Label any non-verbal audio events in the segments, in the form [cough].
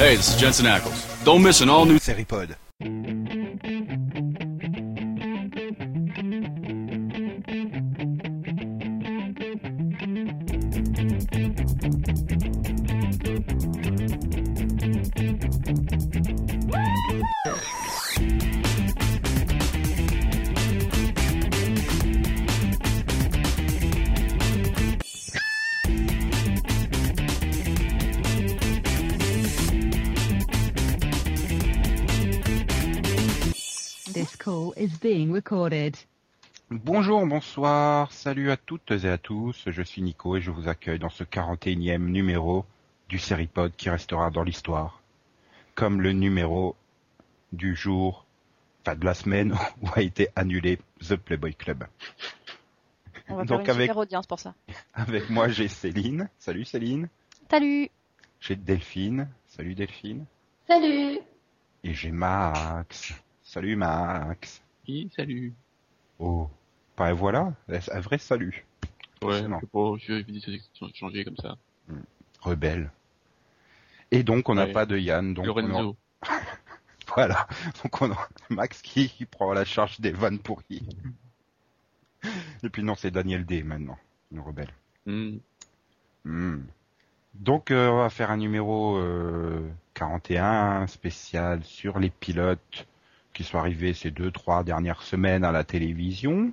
Hey, this is Jensen Ackles. Don't miss an all new Seripod. Being recorded. Bonjour, bonsoir, salut à toutes et à tous, je suis Nico et je vous accueille dans ce 41e numéro du Seripod qui restera dans l'histoire. Comme le numéro du jour, enfin de la semaine [laughs] où a été annulé The Playboy Club. On va Donc faire une avec- super audience pour ça. Avec moi j'ai Céline, salut Céline, Salut j'ai Delphine, salut Delphine, Salut et j'ai Max, salut Max. Salut. Oh, ben voilà, un vrai salut. Ouais, Excellent. je vais éviter de changer comme ça. rebelle. Et donc on n'a Ouais. pas de Yann, donc on a- Lorenzo. [laughs] voilà, donc on a [laughs] Max qui, qui prend la charge des vannes pourries. Et puis non, c'est Daniel D maintenant, le rebelle. Hmm. Hmm. Donc euh, on va faire un numéro euh, 41 spécial sur les pilotes qui sont arrivés ces deux trois dernières semaines à la télévision.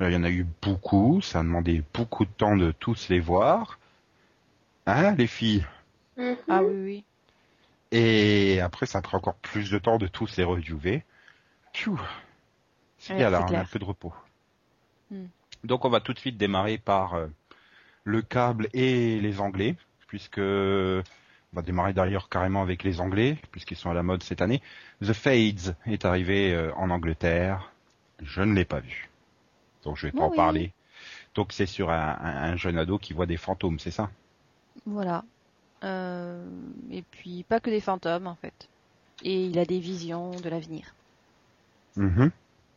Euh, Il y en a eu beaucoup, ça a demandé beaucoup de temps de tous les voir. Hein, les filles? Mhm. Ah oui, oui. Et après, ça prend encore plus de temps de tous les reviewer. Pfiou. C'est Ouais, bien là, on a un peu de repos. Hmm. Donc on va tout de suite démarrer par euh, le câble et les Anglais, puisque va démarrer d'ailleurs carrément avec les Anglais, puisqu'ils sont à la mode cette année. The Fades est arrivé euh, en Angleterre. Je ne l'ai pas vu. Donc je vais pas en parler. Donc c'est sur un, un- un jeune ado qui voit des fantômes, c'est ça? Voilà. Euh, et puis, pas que des fantômes, en fait. Et il a des visions de l'avenir. Mhm.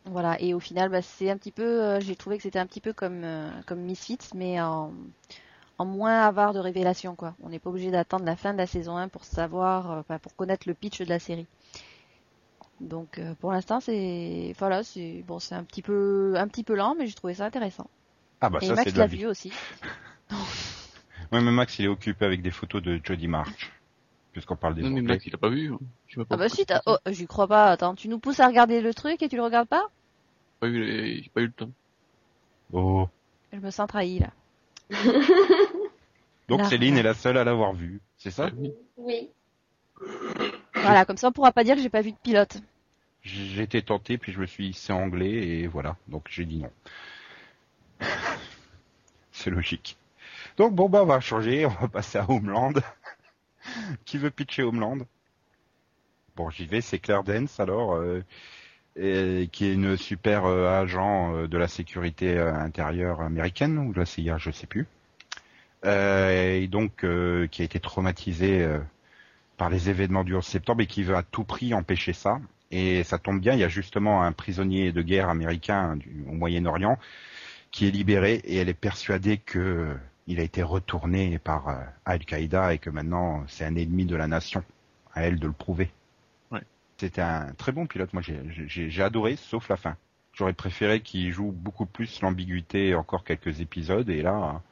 Voilà. Et au final, bah, c'est un petit peu... euh, J'ai trouvé que c'était un petit peu comme, comme Misfits, mais en, en moins avare de révélations, quoi. On n'est pas obligé d'attendre la fin de la saison 1 pour savoir... euh, enfin, pour connaître le pitch de la série. Donc, euh, pour l'instant, c'est... Voilà, c'est... Bon, c'est un petit peu... Un petit peu lent, mais j'ai trouvé ça intéressant. Ah bah et ça c'est Max de la vu aussi. [laughs] Ouais, mais Max, il est occupé avec des photos de Jody March. Puisqu'on parle des Non, mais. Max, il a pas vu. hein. Je sais pas Ah bah si. Oh, j'y crois pas. Attends, tu nous pousses à regarder le truc et tu le regardes pas? J'ai pas eu pas eu le temps. Oh. Je me sens trahi là. [laughs] Donc Céline est la seule à l'avoir vu, c'est ça? Oui. Voilà, comme ça on pourra pas dire que j'ai pas vu de pilote. J'ai été tenté, puis je me suis dit c'est anglais, et voilà. Donc j'ai dit non. [laughs] c'est logique. Donc bon bah on va changer, on va passer à Homeland. [laughs] Qui veut pitcher Homeland? Bon j'y vais, c'est Claire Dance alors, euh, et- qui est une super euh, agent euh, de la sécurité euh, intérieure américaine, ou de la CIA, je sais plus. Euh, et donc euh, qui a été traumatisée euh, par les événements du 11 septembre et qui veut à tout prix empêcher ça. Et ça tombe bien, il y a justement un prisonnier de guerre américain du, au Moyen-Orient qui est libéré et elle est persuadée que il a été retourné par Al-Qaïda et que maintenant c'est un ennemi de la nation. À elle de le prouver. Ouais. C'était un très bon pilote. Moi, j'ai adoré, sauf la fin. J'aurais préféré qu'il joue beaucoup plus l'ambiguïté encore quelques épisodes. Et là,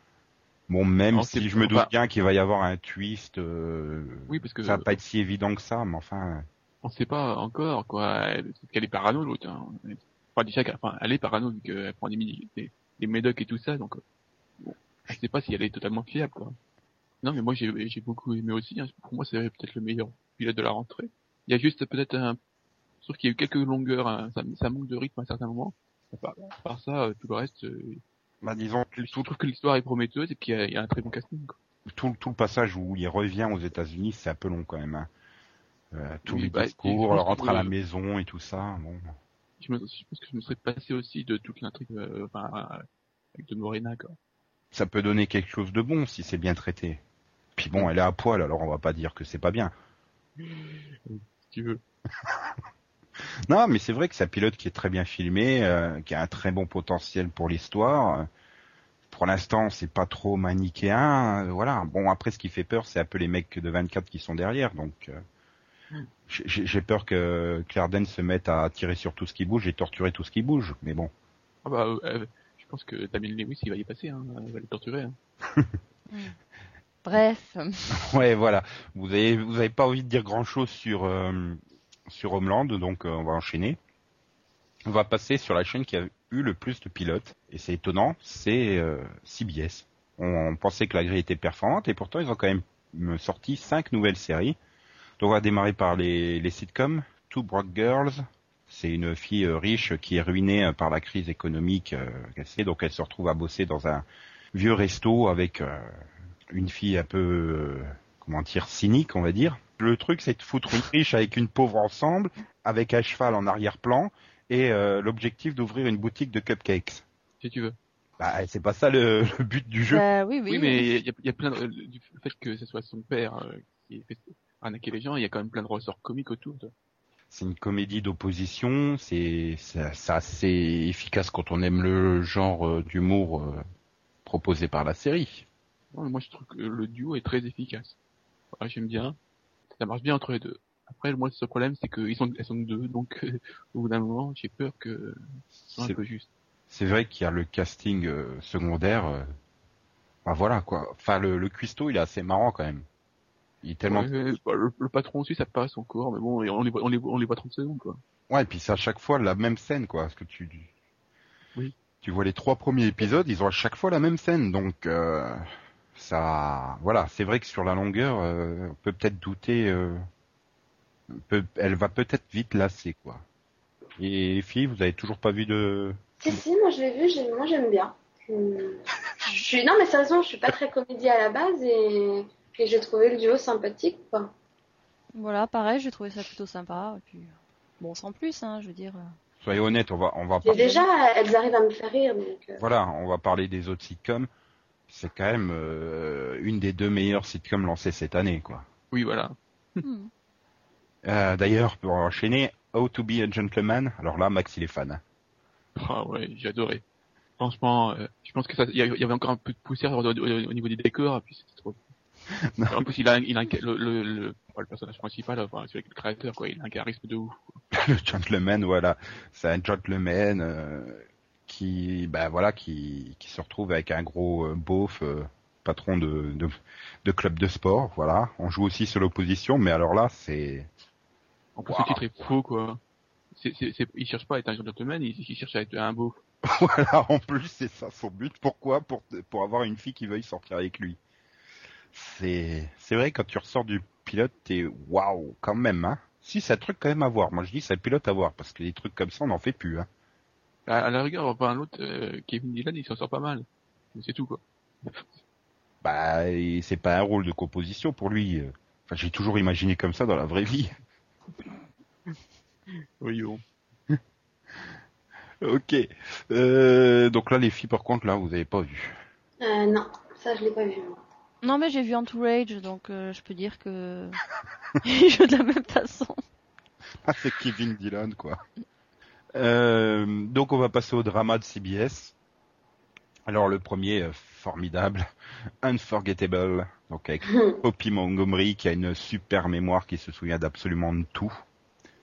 bon, même Non, si je me doute bien qu'il va y avoir un twist, euh, Oui, parce que ça va pas être si évident que ça. Mais enfin, on sait pas encore, quoi. Elle- qu'elle est parano, l'autre. Hein. Enfin, déjà, qu'elle- enfin, elle est parano, vu qu'elle prend des, des, des médocs et tout ça, donc, euh, bon. Je sais pas si elle est totalement fiable, quoi. Non, mais moi, j'ai beaucoup aimé aussi. hein. Pour moi, c'est peut-être le meilleur pilote de la rentrée. Il y a juste peut-être un, sauf qu'il y a eu quelques longueurs, hein. ça, ça manque de rythme à certains moments. À part, à part ça, euh, tout le reste, euh, bah, disons, je trouve que l'histoire est prometteuse et qu'il y, a- il y a un très bon casting, quoi. tout, tout le passage où il revient aux États-Unis, c'est un peu long quand même. Hein. Euh, tous Oui, les bah, discours, le rentre à la maison et tout ça. Bon. Je, me, je pense que je me serais passé aussi de toute l'intrigue, euh, enfin, de Morena, quoi. Ça peut donner quelque chose de bon si c'est bien traité. Puis bon, elle est à poil, alors on va pas dire que c'est pas bien. Si tu veux. [laughs] Non, mais c'est vrai que c'est un pilote qui est très bien filmé, euh, qui a un très bon potentiel pour l'histoire. pour l'instant, c'est pas trop manichéen. euh, Voilà. Bon, après, ce qui fait peur, c'est un peu les mecs de 24 qui sont derrière. Donc, euh, j'ai j'ai peur que Claire Danes se mette à tirer sur tout ce qui bouge et torturer tout ce qui bouge. Mais bon. Ah bah, euh, je pense que Damien Lewis, il va y passer, hein. Il va le torturer, hein. [laughs] Bref, Ouais, voilà. Vous avez, vous avez pas envie de dire grand chose sur euh, sur Homeland, donc euh, on va enchaîner. On va passer sur la chaîne qui a eu le plus de pilotes, et c'est étonnant, c'est euh, CBS. On, pensait que la grille était performante, et pourtant ils ont quand même sorti cinq nouvelles séries. Donc on va démarrer par les, les sitcoms. Two Broke Girls, c'est une fille euh, riche qui est ruinée euh, par la crise économique euh, donc elle se retrouve à bosser dans un vieux resto avec euh, une fille un peu, euh, comment dire, cynique, on va dire. Le truc, c'est de foutre une riche avec une pauvre ensemble, avec un cheval en arrière-plan, et euh, l'objectif d'ouvrir une boutique de cupcakes. Si tu veux. Bah, c'est pas ça le, [laughs] le but du jeu. bah, oui, oui. Oui, mais il y a, il y a plein de, du fait que ce soit son père euh, qui fait arnaquer les gens, il y a quand même plein de ressorts comiques autour. De... C'est une comédie d'opposition, c'est assez efficace quand on aime le genre euh, d'humour euh, proposé par la série. Non, mais moi, je trouve que le duo est très efficace. Voilà, J'aime bien. Ça marche bien entre les deux. Après, moi, ce problème, c'est qu'ils sont, elles sont deux, donc euh, au bout d'un moment, j'ai peur que ce soit un C'est- peu juste. C'est vrai qu'il y a le casting euh, secondaire. euh, bah voilà quoi. Enfin le, le cuistot il est assez marrant quand même. Il est tellement. Ouais, bah, le, le patron aussi, ça son corps, mais bon, on les voit, on les, voit- on les voit 30 secondes, quoi. Ouais, et puis c'est à chaque fois la même scène, quoi. Parce que tu, Oui. tu vois les trois premiers épisodes, ils ont à chaque fois la même scène, donc euh, ça, voilà, c'est vrai que sur la longueur, euh, on peut peut-être douter. euh, peut- elle va peut-être vite lasser, quoi. Et les filles, vous avez toujours pas vu de. Si, si, moi je l'ai vu, moi j'aime bien. [laughs] Je... suis... Non, mais sérieusement, je suis pas très comédie à la base et, et j'ai trouvé le duo sympathique, quoi. Voilà, pareil, j'ai trouvé ça plutôt sympa. Et puis, bon, sans plus, hein, je veux dire. euh, Soyez honnête, on va, on va Et parler. déjà, elles arrivent à me faire rire, donc. euh, Voilà, on va parler des autres sitcoms. C'est quand même euh, une des deux meilleures sitcoms lancées cette année, quoi. Oui, voilà. hmm. Euh, D'ailleurs, pour enchaîner, How to be a Gentleman. Alors là, Max, il est fan. hein. Ah ouais, j'ai adoré. Franchement, euh, je pense que ça, il y avait il y avait encore un peu de poussière au, au- au niveau des décors, et puis c'était trop. Non. En plus, il a, il a un- le, le, le, personnage principal, enfin, celui avec le créateur, quoi, il a un charisme de ouf. [laughs] le gentleman, voilà, c'est un gentleman euh, qui, ben voilà, qui, qui se retrouve avec un gros euh, beauf, euh, patron de, de de club de sport, voilà. On joue aussi sur l'opposition, mais alors là, c'est En plus, Wow. le titre est faux, quoi. C'est, c'est, c'est, il cherche pas à être un gentleman, il, il cherche à être un beau. [laughs] voilà. En plus, c'est ça son but. Pourquoi? Pour pour avoir une fille qui veuille sortir avec lui. C'est c'est vrai quand tu ressors du pilote, t'es waouh quand même, hein. Si, c'est un truc quand même à voir. Moi, je dis c'est un pilote à voir parce que des trucs comme ça, on n'en fait plus, hein. À, à la rigueur, on pas un autre, euh, Kevin Dillon, il s'en sort pas mal. Mais c'est tout, quoi. [laughs] Bah, c'est pas un rôle de composition pour lui. Enfin, j'ai toujours imaginé comme ça dans la vraie vie. [laughs] Oui, bon. [laughs] ok. Euh, donc là, les filles, par contre, là, vous avez pas vu. euh, non, ça je l'ai pas vu. Non, mais j'ai vu Entourage, donc euh, je peux dire que. il joue de la même façon. Ah, c'est Kevin Dillon, quoi. Euh, donc, on va passer au drama de CBS. Alors, le premier, euh, formidable, [laughs] Unforgettable. Donc, avec [laughs] Poppy Montgomery, qui a une super mémoire, qui se souvient d'absolument de tout.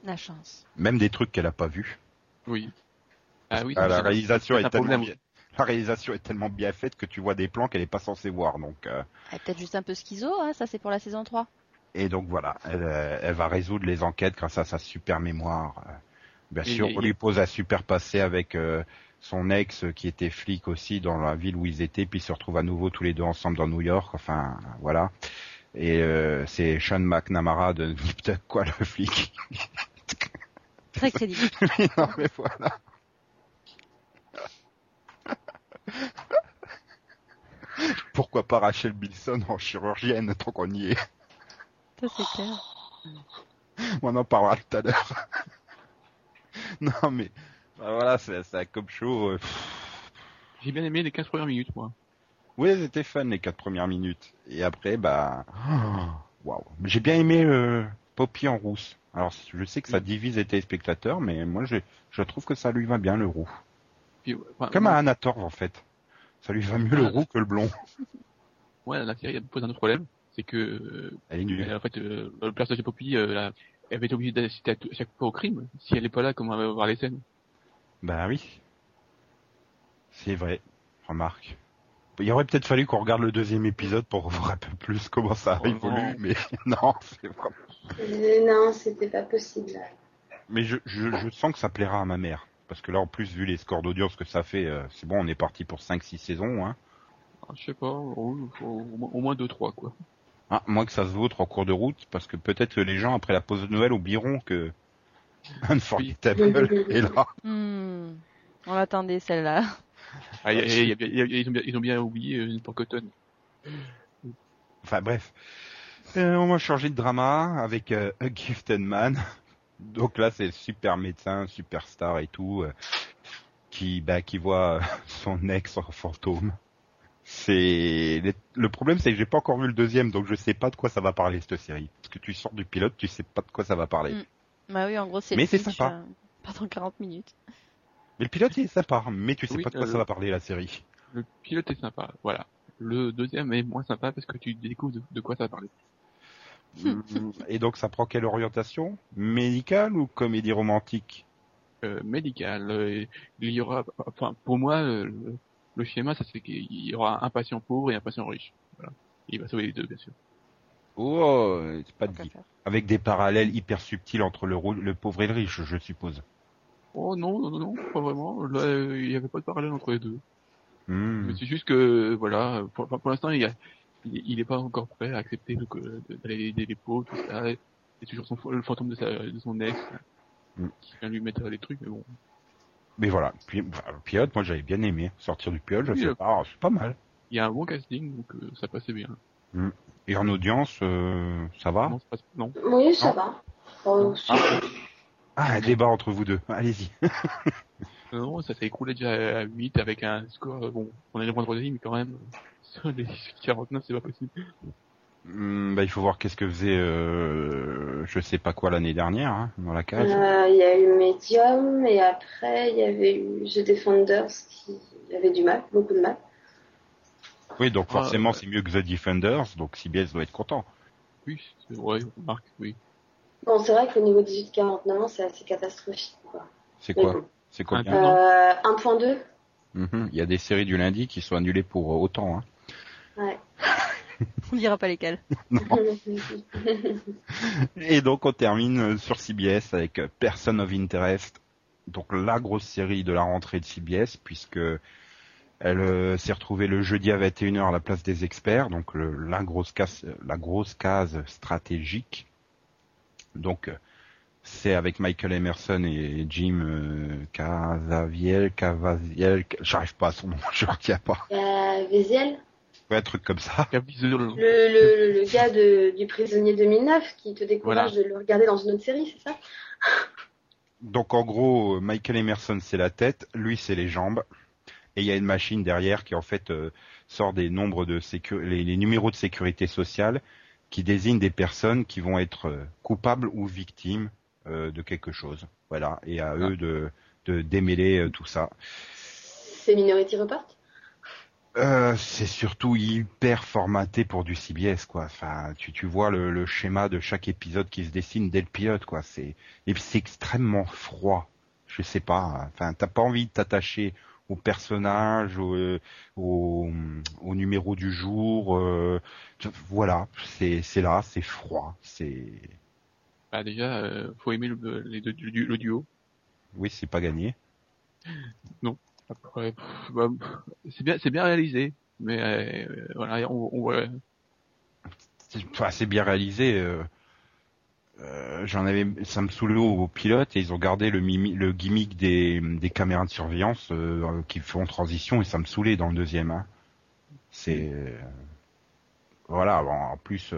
La chance. Même des trucs qu'elle a pas vus. Oui. Ah oui, Ah, la réalisation est tellement bien... La réalisation est tellement bien faite que tu vois des plans qu'elle est pas censée voir, donc... euh, Elle est peut-être juste un peu schizo, hein, ça c'est pour la saison 3. Et donc voilà, elle, euh, elle va résoudre les enquêtes grâce à sa super mémoire. Bien sûr, on lui pose un super passé avec euh, son ex euh, qui était flic aussi dans la ville où ils étaient, puis ils se retrouvent à nouveau tous les deux ensemble dans New York. Enfin, voilà. Et euh, c'est Sean McNamara de [laughs] Nip quoi, le flic. Très crédible. [laughs] non mais voilà. Pourquoi pas Rachel Bilson en chirurgienne tant qu'on y est? Ça c'est clair. On en parlera tout à l'heure. [laughs] non mais bah voilà, c'est un cop show. euh. J'ai bien aimé les 15 premières minutes, moi. Oui, c'était fun les quatre premières minutes. Et après, bah, [gasps] waouh. J'ai bien aimé euh, Poppy en rousse. Alors, je sais que ça divise les téléspectateurs, mais moi, je, je trouve que ça lui va bien le roux. Puis, enfin, Comme à Anatorv en fait. Ça lui va mieux le roux que le blond. Ouais, la série pose un autre problème, c'est que euh, Elle est nulle. en fait le personnage de Poppy, là, elle va être obligée d'assister à, chaque fois au crime. Si elle est pas là, comment elle va voir les scènes? Bah oui. C'est vrai. Remarque. Il aurait peut-être fallu qu'on regarde le deuxième épisode pour voir un peu plus comment ça Oh évolue, non. mais [laughs] non, c'est vraiment... Euh, Non, c'était pas possible. Mais je, je, je sens que ça plaira à ma mère. Parce que là, en plus, vu les scores d'audience que ça fait, euh, c'est bon, on est parti pour 5-6 saisons. Hein. Ah, Je sais pas, au, au- au moins- au moins deux trois quoi. Ah, moins que ça se vautre en cours de route, parce que peut-être que les gens, après la pause de Noël, oublieront que [laughs] Unforgettable est là. Hmm. On l'attendait celle-là. Ah, y a- y a- y a- y a- ils, ont bien, ils ont bien oublié euh, pour Cotton. Enfin bref. Euh, on va changer de drama avec euh, A Gifted Man. Donc là, c'est le super médecin, superstar et tout, euh, qui, bah, qui voit euh, son ex en fantôme. C'est le problème, c'est que j'ai pas encore vu le deuxième, donc je sais pas de quoi ça va parler cette série. Parce que tu sors du pilote, tu sais pas de quoi ça va parler. Mm. Bah oui, en gros, c'est Mais c'est sympa. euh, pendant 40 minutes. Mais le pilote, il est sympa, mais tu sais Oui, pas de quoi euh, ça va parler la série. Le pilote est sympa, voilà. Le deuxième est moins sympa parce que tu découvres de, de quoi ça parlait. Mm. et donc, ça prend quelle orientation? Médicale ou comédie romantique? Euh, médical, euh, il y aura, enfin pour moi, euh, le, schéma, ça c'est qu'il y aura un patient pauvre et un patient riche. Voilà. Il va sauver les deux, bien sûr. Oh, c'est pas qu'à dit. Avec des parallèles hyper subtils entre le, pauvre et le riche, je suppose. Oh non, non, non, non, pas vraiment. Là, euh, il n'y avait pas de parallèle entre les deux. Hmm. Mais c'est juste que, voilà, pour, pour l'instant, il, il, il est pas encore prêt à accepter d'aller aider les pauvres, tout ça. A toujours son, le fantôme de, sa, de son ex Mm. qui vient lui mettre les trucs, mais bon. Mais voilà, puis, bah, le pilote, moi j'avais bien aimé. Sortir du pilote, je Oui, sais euh, pas, c'est pas mal. Il y a un bon casting, donc euh, ça passait bien. Et en audience, euh, ça va Non, ça passe- non. Oui, ça Ah. va. Oh, Ah. Ah, un débat entre vous deux. Allez-y. [laughs] Non, ça s'est écroulé déjà à 8 avec un score, euh, bon, on est le vendredi, mais quand même, euh, [laughs] sur les 49, c'est pas possible. Hmm, bah, il faut voir qu'est-ce que faisait, euh, je sais pas quoi l'année dernière, hein, dans la cage. Euh, Il y a eu Medium et après il y avait eu The Defenders qui avait du mal, beaucoup de mal. Oui, donc Ah, forcément c'est mieux que The Defenders, donc CBS doit être content. Oui, c'est vrai, remarque, oui. Bon, c'est vrai qu'au niveau 18-49 ans, c'est assez catastrophique. Quoi. C'est quoi bon. C'est quoi Un bien peu. Euh, 1.2 Mhm. Il y a des séries du lundi qui sont annulées pour autant. Hein. Ouais. [laughs] [laughs] On dira pas lesquels. Et donc on termine euh, sur CBS avec euh, Person of Interest, donc la grosse série de la rentrée de CBS puisque elle euh, s'est retrouvée le jeudi à 21h à la place des experts, donc le- la grosse case, la grosse case stratégique. Donc c'est avec Michael Emerson et Jim euh, Cavaziel, Cavaziel, j'arrive pas à son nom, [laughs] je retiens pas. Il y a Véziel, Ouais, un truc comme ça. Le, le, le gars de, du prisonnier 2009 qui te décourage Voilà. de le regarder dans une autre série, c'est ça [laughs] Donc en gros, euh, Michael Emerson c'est la tête, lui c'est les jambes, et il y a une machine derrière qui en fait euh, sort des nombres de les, les numéros de sécurité sociale qui désignent des personnes qui vont être euh, coupables ou victimes euh, de quelque chose. Voilà, et à eux de, de démêler euh, tout ça. C'est Minority Report? Euh, c'est surtout hyper formaté pour du CBS quoi. Enfin, tu, tu vois le, le schéma de chaque épisode qui se dessine dès le pilote quoi. C'est et c'est extrêmement froid. Je sais pas. Enfin, t'as pas envie de t'attacher au personnage, au, euh, au, au numéro du jour. euh, voilà, c'est c'est là, c'est froid. C'est bah déjà, euh, faut aimer le, les deux, du- le duo. oui, c'est pas gagné. Bah, c'est bien, réalisé, mais euh, voilà, on, on c'est bien réalisé. euh, euh, J'en avais, ça me saoulait au, au pilote et ils ont gardé le, mimi, le gimmick des, caméras de surveillance qui font transition et ça me saoulait dans le deuxième. Hein. C'est voilà. en plus,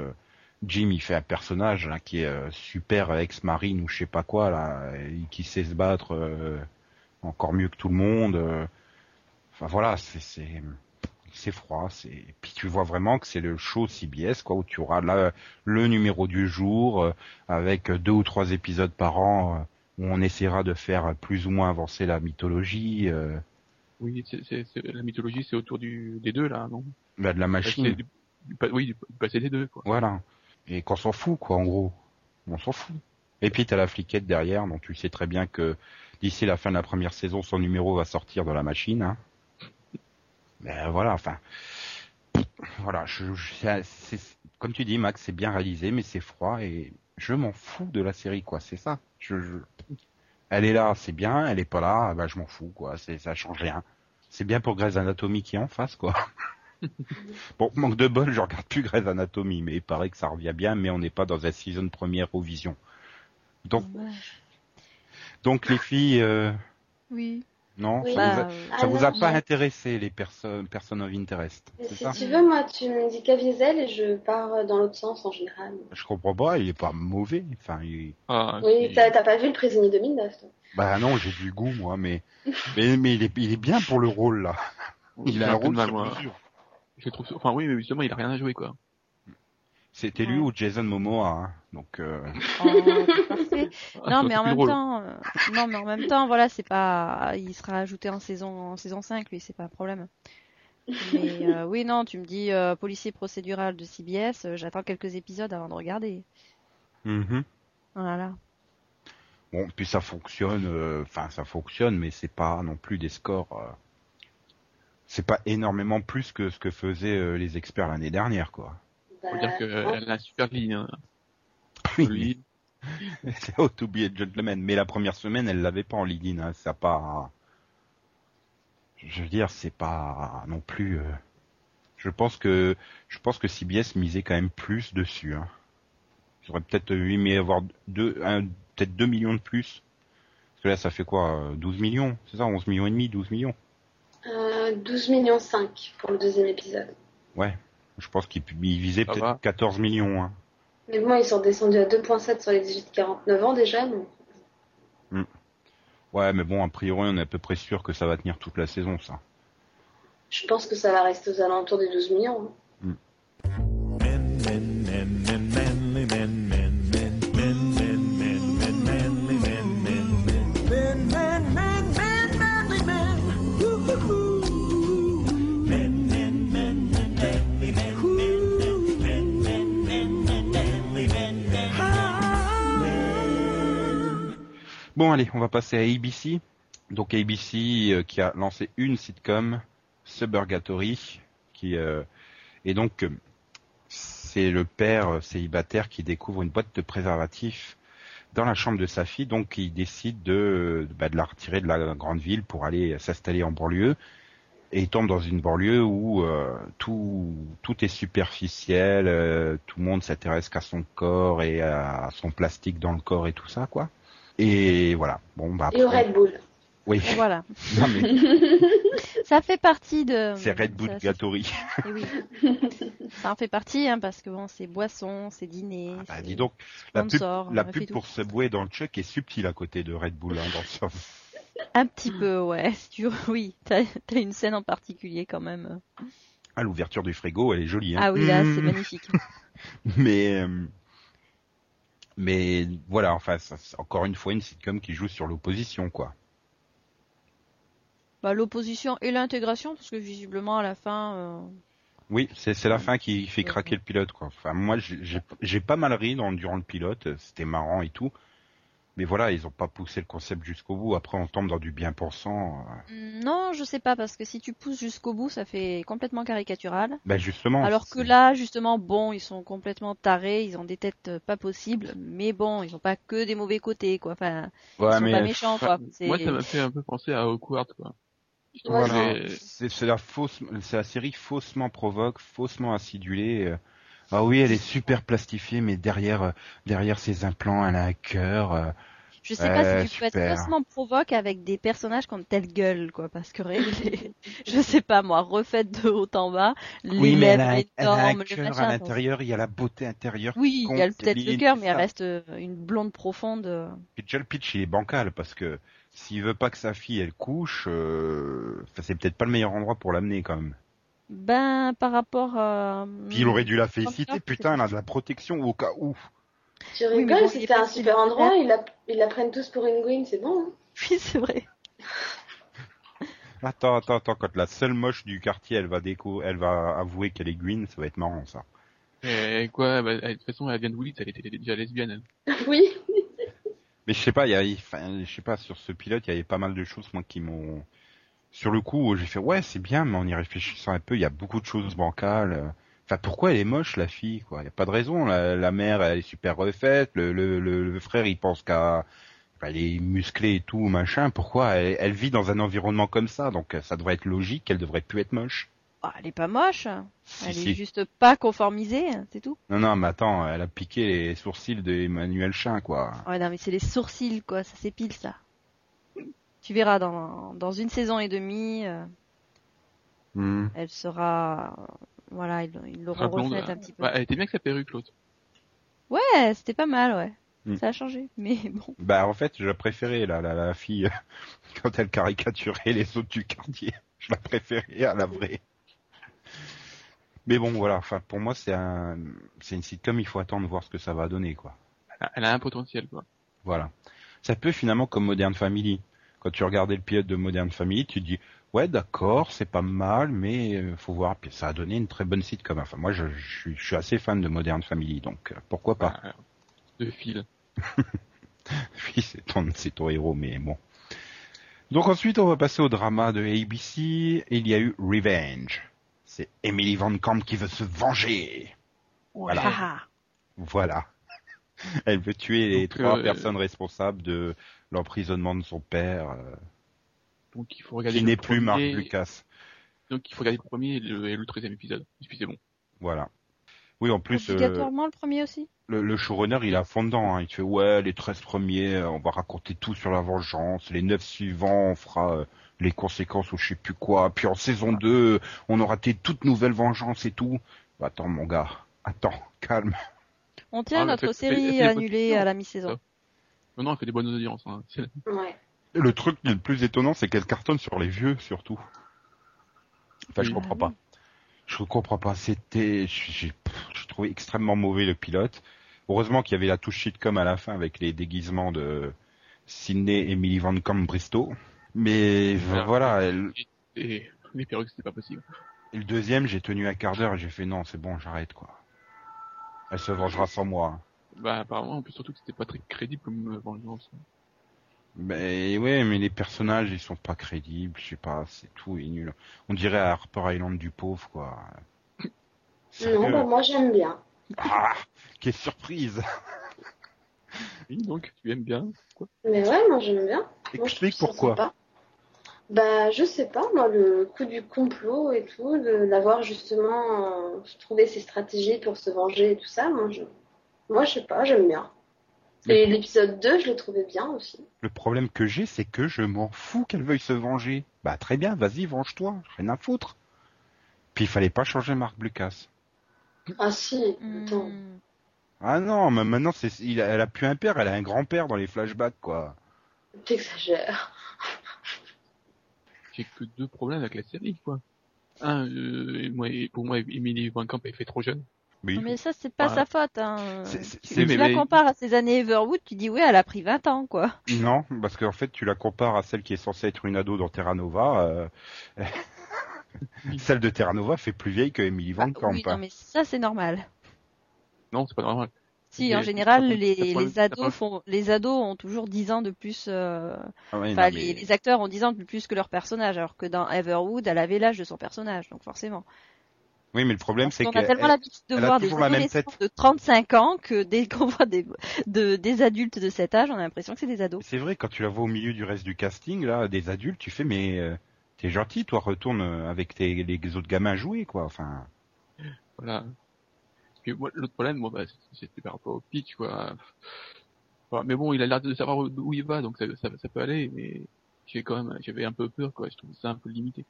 Jim il fait un personnage qui est super ex-marine ou je sais pas quoi là, et qui sait se battre encore mieux que tout le monde. euh. Enfin voilà, c'est c'est froid, c'est puis tu vois vraiment que c'est le show CBS quoi où tu auras là le numéro du jour euh, avec deux ou trois épisodes par an euh, où on essaiera de faire plus ou moins avancer la mythologie. euh. Oui, c'est- la mythologie, c'est autour du, des deux, là, non? Bah, de la C'est machine. du, du pa- oui, du, du passé des deux, quoi. Voilà. Et qu'on s'en fout, quoi, en gros. On s'en fout. Et puis t'as la fliquette derrière, donc tu sais très bien que d'ici la fin de la première saison, son numéro va sortir dans la machine. Hein. Ben voilà, enfin, voilà. Comme tu dis, Max, c'est bien réalisé, mais c'est froid et je m'en fous de la série, quoi. C'est ça. Elle est là, c'est bien. Elle est pas là, ben je m'en fous, quoi. C'est ça change rien. C'est bien pour Grey's Anatomy qui est en face, quoi. [laughs] Bon, manque de bol, je regarde plus Grey's Anatomy, mais il paraît que ça revient bien, mais on n'est pas dans la saison première Vision. Donc. Donc les filles, euh, Oui. non, Oui. ça, Bah, vous a, euh, Ah ça vous non, a pas intéressé les personnes, personnes of interest, Mais si ça tu veux, moi, tu me dis Caviezel et je pars dans l'autre sens en général. Je comprends pas, il est pas mauvais. Enfin, il- Ah, Oui, t'as t'as pas vu le prisonnier 2009, toi? Bah non, j'ai du goût moi, mais mais, mais il, est, il est bien pour le rôle là. Il a un de rôle mal, sur moi. mesure. Je trouve, enfin, oui, mais justement, il a rien à jouer, quoi. C'était lui ou Jason Momoa, hein. donc euh, [laughs] Oh, [laughs] Non, mais en même drôle. temps, euh, non, mais en même temps, voilà, c'est pas, il sera ajouté en saison, en saison 5, lui, c'est pas un problème. Mais euh, [laughs] oui, non, tu me dis euh, policier procédural de CBS, euh, j'attends quelques épisodes avant de regarder. mhm. Voilà. bon, puis ça fonctionne, euh, enfin ça fonctionne, mais c'est pas non plus des scores. euh, c'est pas énormément plus que ce que faisaient euh, les experts l'année dernière, quoi. Bah, Faut dire qu'elle hein. a une super ligne, hein. Oui, C'est How to be a gentleman. Mais la première semaine, elle l'avait pas en lead-in. Hein. Ça pas. Je veux dire, c'est pas non plus. euh, Je pense que je pense que CBS misait quand même plus dessus. Hein. J'aurais peut-être aimé avoir deux, un- peut-être 2 millions de plus. Parce que là, ça fait quoi euh, 12 millions C'est ça 11 millions et demi 12 millions Euh, 12 millions 5 pour le deuxième épisode. Ouais. Je pense qu'ils visaient Ça peut-être va. 14 millions. Hein. Mais bon, ils sont descendus à 2.7 sur les 18-49 ans déjà, donc. Ouais, mais bon, a priori, on est à peu près sûr que ça va tenir toute la saison, ça. Je pense que ça va rester aux alentours des 12 millions. hein. Bon, allez, on va passer à ABC. Donc ABC euh, qui a lancé une sitcom, Suburgatory, qui euh, et donc euh, c'est le père célibataire qui découvre une boîte de préservatifs dans la chambre de sa fille, donc il décide de, bah, de la retirer de la grande ville pour aller s'installer en banlieue. Et il tombe dans une banlieue où euh, tout est superficiel, tout le monde s'intéresse qu'à son corps et à son plastique dans le corps et tout ça, quoi. Et voilà. Bon, bah Et au Red Bull. Oui. Voilà. [laughs] Non, mais [laughs] Ça fait partie de. c'est Red Bull ça- Gatory. [laughs] Eh oui. Ça en fait partie, hein, parce que bon, c'est boisson, c'est dîner. Bah, c'est dis donc, la pub, la pour Subway dans le Chuck est subtile à côté de Red Bull, hein, dans le sens. Un petit peu, ouais. Si tu... Oui, t'as as une scène en particulier quand même. Ah, l'ouverture du frigo, elle est jolie. Hein. Ah oui, là, c'est magnifique. Mais, euh, mais voilà, enfin, ça, encore une fois une sitcom qui joue sur l'opposition, quoi. Bah, l'opposition et l'intégration, parce que visiblement à la fin, euh, Oui, c'est c'est la fin qui fait craquer le pilote, quoi. Enfin, moi, j'ai- pas mal ri dans, durant le pilote, c'était marrant et tout. Mais voilà, ils ont pas poussé le concept jusqu'au bout. Après, on tombe dans du bien pensant. euh. non, je sais pas, parce que si tu pousses jusqu'au bout, ça fait complètement caricatural. Ben justement. Alors que là, justement, bon, ils sont complètement tarés, ils ont des têtes euh, pas possibles, mais bon, ils ont pas que des mauvais côtés, quoi. Enfin, Ouais, ils sont mais pas méchants, quoi. Moi, ça m'a fait un peu penser à Awkward, quoi. Voilà, c'est c'est la fausse, c'est la série faussement provoque, faussement acidulée. Ah oui, elle est super plastifiée, mais derrière, euh, derrière ses implants, elle a un cœur. euh. Je sais pas si tu peux être faussement provoque avec des personnages qui ont telle gueule, quoi, parce que les- [laughs] je sais pas moi, refaite de haut en bas, les Oui, mais elle lèvres a, elle a un énormes, le cœur machin. à l'intérieur. Il y a la beauté intérieure. Oui, il y a peut-être le cœur, mais elle reste euh, une blonde profonde. déjà le pitch il est bancal parce que s'il veut pas que sa fille elle couche, euh, c'est peut-être pas le meilleur endroit pour l'amener quand même. Ben, par rapport à... Puis il aurait dû la féliciter, putain, elle a de la protection au cas où. Tu Oui, rigoles, est c'était un super endroit, ils la, ils la prennent tous pour une Gwyn, c'est bon. hein. [laughs] Oui, c'est vrai. Attends, attends, attends, quand la seule moche du quartier, elle va déco, elle va avouer qu'elle est Gwyn, ça va être marrant, ça. Et quoi, bah, de toute façon, elle vient de Woolits, elle était déjà lesbienne. elle. [laughs] Oui. Mais je sais pas, il y a, je sais pas, sur ce pilote, il y avait pas mal de choses, moi, qui m'ont, sur le coup, j'ai fait, ouais, c'est bien, mais en y réfléchissant un peu, il y a beaucoup de choses bancales. Enfin, pourquoi elle est moche, la fille, quoi? Il y a pas de raison. La, la mère, elle est super refaite. Le, le, le, le frère, il pense qu'à, elle est musclée et tout, machin. Pourquoi elle, elle vit dans un environnement comme ça? Donc, ça devrait être logique qu'elle devrait plus être moche. Ah, elle est pas moche. Si, Elle si. est juste pas conformisée, c'est tout. Non, non, mais attends, elle a piqué les sourcils d'Emmanuel Chin, quoi. Ouais, non, mais c'est les sourcils, quoi. Ça s'épile, ça. Tu verras, dans, dans une saison et demie, euh, Hmm. elle sera... Voilà, ils ils l'auront refaite euh, un petit peu. bah, elle était bien avec sa perruque, l'autre. Ouais, c'était pas mal, ouais. Mm. Ça a changé, [laughs] mais bon. Bah, en fait, je la préférais, la, la, la fille, [laughs] quand elle caricaturait les autres du quartier. [laughs] Je la préférais à la vraie. Mais bon, voilà. Enfin, pour moi, c'est un, c'est une sitcom. Il faut attendre voir ce que ça va donner, quoi. Elle a, elle a un potentiel, quoi. Voilà. Ça peut finalement comme Modern Family. Quand tu regardais le pilote de Modern Family, tu te dis, ouais, d'accord, c'est pas mal, mais euh, faut voir. Puis ça a donné une très bonne sitcom. Enfin, moi, je, je suis, je suis assez fan de Modern Family, donc euh, pourquoi pas. Bah, de fil. [laughs] Oui, c'est ton, c'est ton héros, mais bon. Donc ensuite, on va passer au drama de ABC. Il y a eu Revenge. C'est Emily Van Camp qui veut se venger. Voilà. Voilà. [laughs] Elle veut tuer les Donc, trois euh, personnes responsables de l'emprisonnement de son père, euh, Donc il faut regarder qui le n'est plus Marc premier- Lucas. Donc il faut regarder le premier et le, et le 13 épisode. Et puis c'est bon. Voilà. Oui, en plus, euh, Obligatoirement le premier aussi? le, le showrunner, il est à fond dedans. Hein. Il fait, ouais, les 13 premiers, on va raconter tout sur la vengeance. Les 9 suivants, on fera euh, les conséquences ou je sais plus quoi. Puis en saison 2, on aura tes toutes nouvelles vengeances et tout. Bah, attends, mon gars. Attends, calme. On tient Ah, notre série annulée à la mi-saison. Ça. Non, non, elle fait des bonnes audiences. Hein. Ouais. Le truc le plus étonnant, c'est qu'elle cartonne sur les vieux, surtout. Enfin, je comprends pas. Je comprends pas. C'était, j'ai trouvé extrêmement mauvais le pilote. Heureusement qu'il y avait la touche sitcom à la fin avec les déguisements de Sydney, Emily Van Camp, Bristow. Mais Voilà. voilà, elle- Et les perruques, c'était pas possible. et le deuxième, j'ai tenu un quart d'heure et j'ai fait non, c'est bon, j'arrête quoi. Elle se vengera sans moi. Bah apparemment, en plus surtout que c'était pas très crédible comme euh, vengeance. Mais ouais, mais les personnages, ils sont pas crédibles, je sais pas, c'est tout est nul. On dirait à Harper Island du pauvre, quoi. [laughs] Non, bah, moi j'aime bien. Ah, quelle surprise Oui, donc tu aimes bien quoi Mais ouais, moi j'aime bien. Explique pourquoi. Bah, je sais pas, moi, le coup du complot et tout, de l'avoir justement euh, trouvé ses stratégies pour se venger et tout ça, moi, je, moi, je sais pas, j'aime bien. Et l'épisode 2, je l'ai trouvé bien aussi. Le problème que j'ai, c'est que je m'en fous qu'elle veuille se venger. Bah très bien, vas-y, venge-toi, rien à foutre. Puis il fallait pas changer Marc Lucas. Ah si, attends. Hmm. Ah non, mais maintenant c'est, elle a plus un père, elle a un grand-père dans les flashbacks, quoi. T'exagères. [laughs] J'ai que deux problèmes avec la série quoi. Un, euh, moi, pour moi, Emily Van Camp elle fait trop jeune. Oui. Mais ça, c'est pas sa faute. Hein. Tu, c'est- tu mais- la mais- compares à ses années Everwood, tu dis ouais, elle a pris 20 ans, quoi. Non, parce qu'en fait, tu la compares à celle qui est censée être une ado dans Terra Nova. euh, [laughs] celle de Terra Nova fait plus vieille que Emily Van Ah, Camp. oui, hein. non, mais ça, c'est normal. Non, c'est pas normal. Si, en général, prend- les, ados prend- font, les ados ont toujours 10 ans de plus, euh, Ah ouais, enfin, non, mais- les, les acteurs ont 10 ans de plus que leur personnage, alors que dans Everwood, elle avait l'âge de son personnage, donc forcément. Oui, mais le problème, c'est on que a tellement l'habitude de voir des adolescents de 35 ans que dès qu'on [laughs] voit des, de, des adultes de cet âge, on a l'impression que c'est des ados. c'est vrai quand tu la vois au milieu du reste du casting, là, des adultes, tu fais mais euh, t'es gentil, toi, retourne avec tes, les autres gamins jouer, quoi. Enfin, Voilà. Puis l'autre problème, bon, bah, c'était par rapport au pitch, quoi. Enfin, mais bon, il a l'air de savoir où il va, donc ça, ça, ça peut aller, mais j'ai quand même, j'avais un peu peur, quoi. Je trouve ça un peu limité.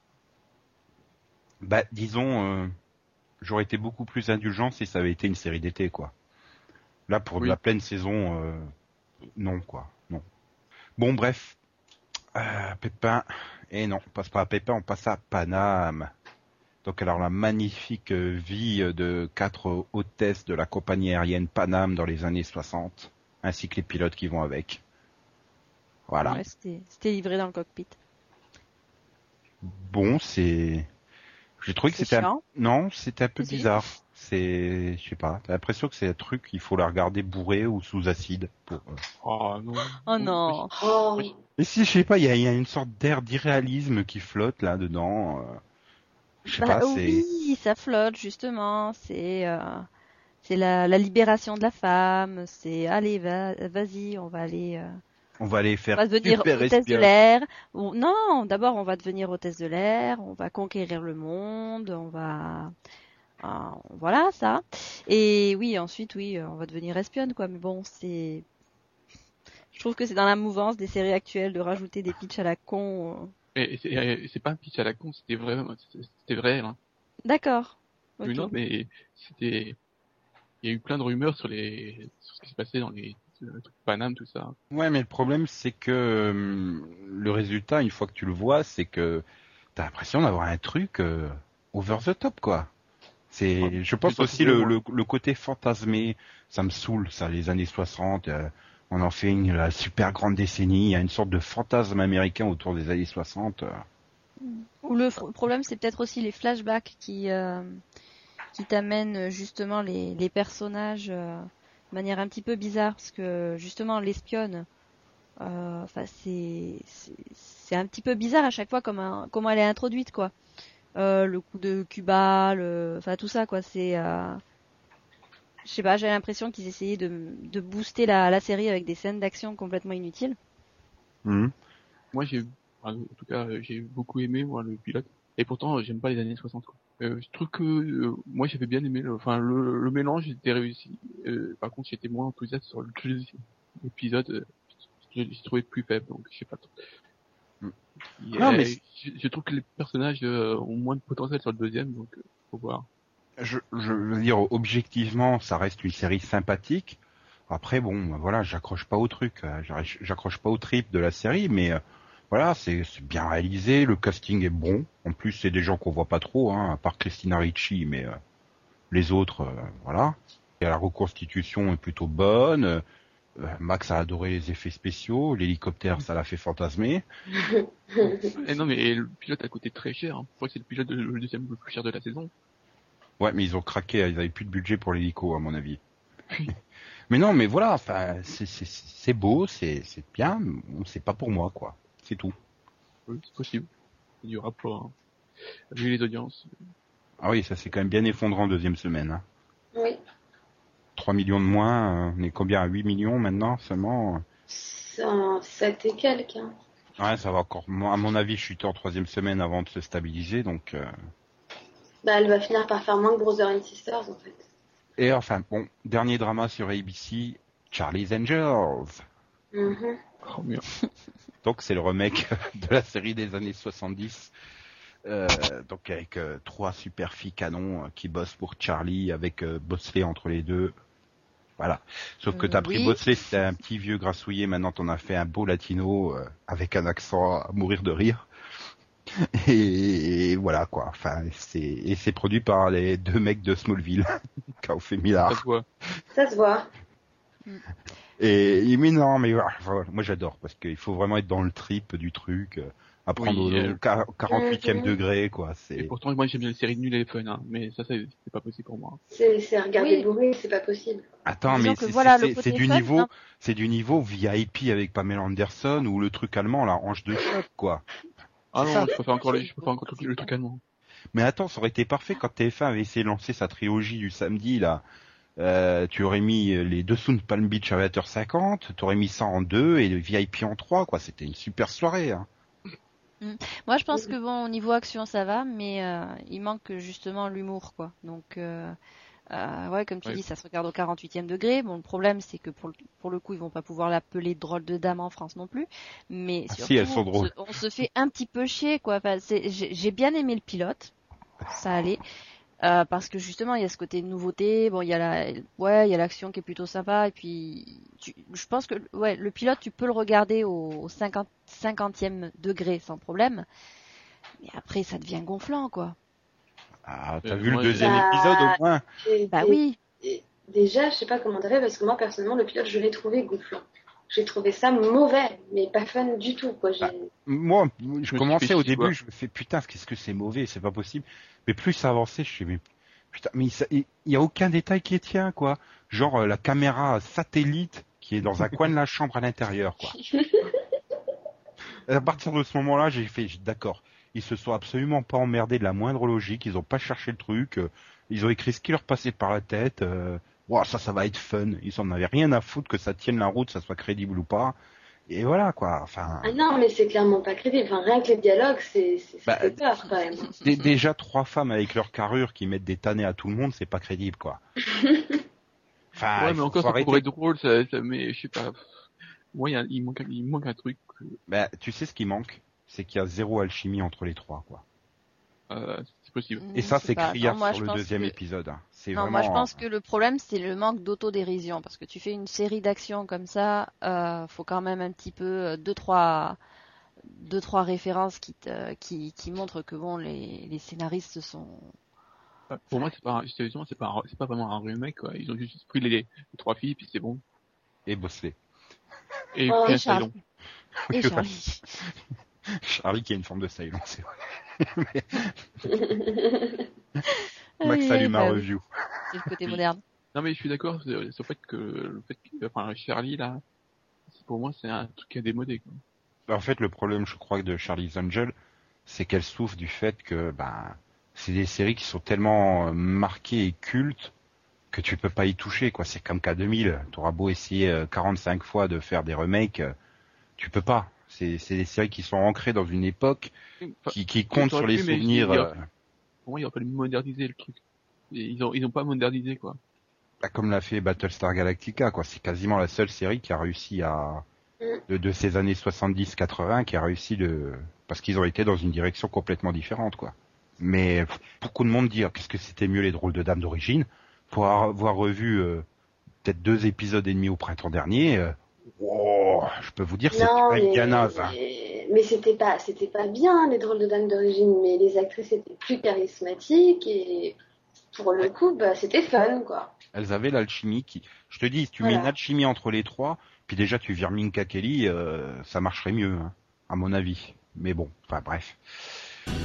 bah, disons, euh, j'aurais été beaucoup plus indulgent si ça avait été une série d'été, quoi. Là, pour de la pleine saison, euh, non, quoi, non. Bon, bref, euh, Pépin, et non, on passe pas à Pépin, on passe à Paname. Donc alors la magnifique euh, vie de quatre hôtesses de la compagnie aérienne Paname dans les années 60, ainsi que les pilotes qui vont avec. Voilà. Ouais, c'était livré dans le cockpit. bon, c'est. J'ai trouvé que c'était un... non, c'était un peu bizarre. C'est, je sais pas. T'as l'impression que c'est un truc il faut la regarder bourrée ou sous acide. Pour... euh. Oh non. Oh non. Oh, Et si je sais pas, il y a, y a une sorte d'air d'irréalisme qui flotte là dedans. Euh. Je sais Bah pas, oui, ça flotte justement. C'est euh, c'est la, la libération de la femme. C'est allez, va, vas-y, on va aller, euh, On va aller on faire va devenir hôtesse de l'air. Non, d'abord on va devenir hôtesse de l'air. On va conquérir le monde. On va euh, voilà ça. Et oui, ensuite oui, euh, on va devenir espionne quoi. Mais bon, c'est je trouve que c'est dans la mouvance des séries actuelles de rajouter des pitchs à la con. Euh. Et, et c'est et c'est pas un pitch à la con, c'était vrai, c'était vrai. Hein. D'accord. Mais Ok. non, mais c'était. Il y a eu plein de rumeurs sur les sur ce qui se passait dans les euh, trucs Paname, tout ça. Ouais, mais le problème c'est que euh, le résultat, une fois que tu le vois, c'est que t'as l'impression d'avoir un truc euh, over the top quoi. C'est, Ouais, je pense aussi le, le, le côté fantasmé, ça me saoule, ça, les années 60, euh, on en fait une super grande décennie, il y a une sorte de fantasme américain autour des années 60. euh. Ou le problème, c'est peut-être aussi les flashbacks qui euh, qui t'amènent euh, justement les, personnages euh, de manière un petit peu bizarre, parce que justement l'espionne, c'est un petit peu bizarre à chaque fois comment comment elle est introduite quoi. Le coup de Cuba, le, tout ça quoi, c'est je sais pas, j'ai l'impression qu'ils essayaient de de booster la la série avec des scènes d'action complètement inutiles. Mhm. Moi, j'ai, en tout cas, euh, j'ai beaucoup aimé moi le pilote. Et pourtant, euh, j'aime pas les années 60. Quoi. Euh, je trouve que euh, moi, j'avais bien aimé. Le, enfin, le, le mélange était réussi. Euh, par contre, j'étais moins enthousiaste sur le deuxième épisode. euh, je l'ai trouvé plus faible, donc je sais pas trop. Et, Non, mais- je, je trouve que les personnages euh, ont moins de potentiel sur le deuxième, donc euh, faut voir. Je, je veux dire, objectivement, ça reste une série sympathique. Après, bon, voilà, j'accroche pas au truc, euh, j'arrive- j'accroche pas au trip de la série, mais euh, voilà, c'est bien réalisé, le casting est bon. En plus, c'est des gens qu'on voit pas trop, hein, à part Christina Ricci, mais euh, les autres, euh, voilà. Et la reconstitution est plutôt bonne. Max a adoré les effets spéciaux, l'hélicoptère, ça l'a fait fantasmer. [laughs] Et non, mais le pilote a coûté très cher. Hein. Je crois que c'est le pilote de- le deuxième le plus cher de la saison. Ouais, mais ils ont craqué, ils avaient plus de budget pour l'hélico, à mon avis. [laughs] mais non, mais voilà, enfin, c'est- c'est c'est beau, c'est c'est bien, mais c'est pas pour moi, quoi. C'est tout. Oui, c'est possible. Il y aura pas. Hein. Vu les audiences. Ah oui, ça s'est quand même bien effondré en deuxième semaine. Hein. oui. 3 millions de moins, euh, on est combien à 8 millions maintenant seulement C'est un 7 et quelques. hein. Ouais, ça va encore, moi, à mon avis, chuter en troisième semaine avant de se stabiliser, donc... euh, Bah, elle va finir par faire moins que Brother and Sisters, en fait. Et enfin, bon, dernier drama sur ABC, Charlie's Angels. Oh [laughs] merde. Donc c'est le remake [laughs] de la série des années 70. Euh, donc avec euh, trois super filles canons euh, qui bossent pour Charlie avec euh, Bosley entre les deux. Voilà. Sauf que t'as pris oui. Bosley, c'était un petit vieux grassouillet. Maintenant t'en as fait un beau latino euh, avec un accent à mourir de rire. Et, voilà quoi. Enfin, c'est et c'est produit par les deux mecs de Smallville, qui ont fait Ça se voit. Ça se voit. Et, et mais non, mais voilà, voilà, moi j'adore parce qu'il faut vraiment être dans le trip du truc, euh, apprendre Oui, au, euh, au quar- 48e Mhm. degré quoi. Et C'est pourtant, moi, j'aime bien les séries nulles et fun, hein. Mais ça, c'est c'est pas possible pour moi. C'est c'est regarder Oui. bourré, c'est pas possible. attends, Disons mais que c'est voilà, du fun, niveau, hein. c'est du niveau VIP avec Pamela Anderson ou le truc allemand la hanche de choc quoi. Ah non, je préfère encore, les, je préfère encore le truc allemand. Mais attends, ça aurait été parfait quand TF1 avait essayé de lancer sa trilogie du samedi là. Euh, tu aurais mis euh, les dessous de Palm Beach à 20h50, tu aurais mis ça en deux et le VIP en trois quoi. C'était une super soirée. Hein. Moi, je pense que bon, au niveau action, ça va, mais euh, il manque justement l'humour, quoi. Donc, euh, euh, ouais, comme tu dis, ça se regarde au 48e degré. Bon, le problème, c'est que pour le, pour le coup, ils vont pas pouvoir l'appeler drôle de dame en France non plus. Mais Ah surtout, si, elles sont on se- On, se, fait un petit peu chier, quoi. Enfin, c'est- j'ai j'ai bien aimé le pilote, ça allait. Euh, parce que justement il y a ce côté nouveauté bon il y a la ouais il y a l'action qui est plutôt sympa et puis tu, je pense que ouais le pilote tu peux le regarder au, au 50 50e degré sans problème mais après ça devient gonflant quoi Ah, t'as Euh, vu le deuxième Bah, épisode au moins Et- bah et- oui et déjà, je sais pas comment dire, parce que moi, personnellement, le pilote, je l'ai trouvé gonflant. J'ai trouvé ça mauvais, mais pas fun du tout, quoi. Bah, Moi, je me suis commençais au début, quoi. je me fais putain, qu'est-ce que c'est mauvais, c'est pas possible. Mais plus ça avançait, je fais mais putain, mais il y a aucun détail qui est tient, quoi. Genre euh, la caméra satellite qui est dans un coin de la chambre à l'intérieur, quoi. [laughs] À partir de ce moment-là, j'ai fait d'accord. Ils se sont absolument pas emmerdés de la moindre logique, ils ont pas cherché le truc, euh, ils ont écrit ce qui leur passait par la tête. Euh, ça, ça va être fun. Ils en avaient rien à foutre que ça tienne la route, ça soit crédible ou pas. Et voilà, quoi. Enfin. Ah non, mais c'est clairement pas crédible. Enfin, rien que les dialogues, c'est Bah, peur quand même. [laughs] Dé- déjà trois femmes avec leur carrure qui mettent des tannés à tout le monde, c'est pas crédible quoi. [laughs] Enfin, ouais, mais encore, ça pourrait être drôle, ça, ça, mais je sais pas. Moi, il, manque, un- il manque un truc. Bah, tu sais ce qui manque, c'est qu'il y a zéro alchimie entre les trois quoi. Euh, c'est possible. Et ça c'est criard Non, moi, sur je le pense deuxième que- épisode. hein. C'est Non, vraiment. moi je pense que le problème c'est le manque d'autodérision parce que tu fais une série d'actions comme ça, euh, faut quand même un petit peu euh, deux trois deux trois références qui te, qui qui montrent que bon les les scénaristes sont Pour moi, c'est pas, sérieusement, c'est pas, un- c'est pas vraiment un remake, quoi. Ils ont juste pris les, les trois filles, puis c'est bon. Et Bosley. Et Oh, Charles. salon. et Charlie. Charlie qui a une forme de Cylon, c'est vrai. [laughs] Max allume ma bah review. C'est le côté moderne. Non, mais je suis d'accord sur le fait que, le fait que, enfin, Charlie, là, pour moi, c'est un truc qui a démodé, quoi. En fait, le problème, je crois, de Charlie's Angel, c'est qu'elle souffre du fait que, ben, c'est des séries qui sont tellement euh, marquées et cultes que tu peux pas y toucher, quoi. C'est comme K2000. T'auras beau essayer euh, 45 fois de faire des remakes, euh, tu peux pas. C'est, c'est des séries qui sont ancrées dans une époque qui, qui comptent sur les pu, souvenirs, il euh, a- pour moi, il aurait fallu moderniser le truc. Et ils ont, ils ont pas modernisé, quoi. bah, comme l'a fait Battlestar Galactica, quoi. C'est quasiment la seule série qui a réussi à, de, de ces années 70-80, qui a réussi de, parce qu'ils ont été dans une direction complètement différente, quoi. Mais beaucoup de monde dit qu'est-ce que c'était mieux les drôles de dames d'origine. Pour avoir revu euh, peut-être deux épisodes et demi au printemps dernier, euh, wow, je peux vous dire c'est bien naze. hein. mais, c'était pas, c'était pas bien les drôles de dames d'origine, mais les actrices étaient plus charismatiques et pour le coup, bah, c'était fun, quoi. Elles avaient l'alchimie qui, je te dis, si tu mets une alchimie entre les trois, puis déjà tu vires Minka Kelly, euh, ça marcherait mieux, hein, à mon avis. Mais bon, enfin bref.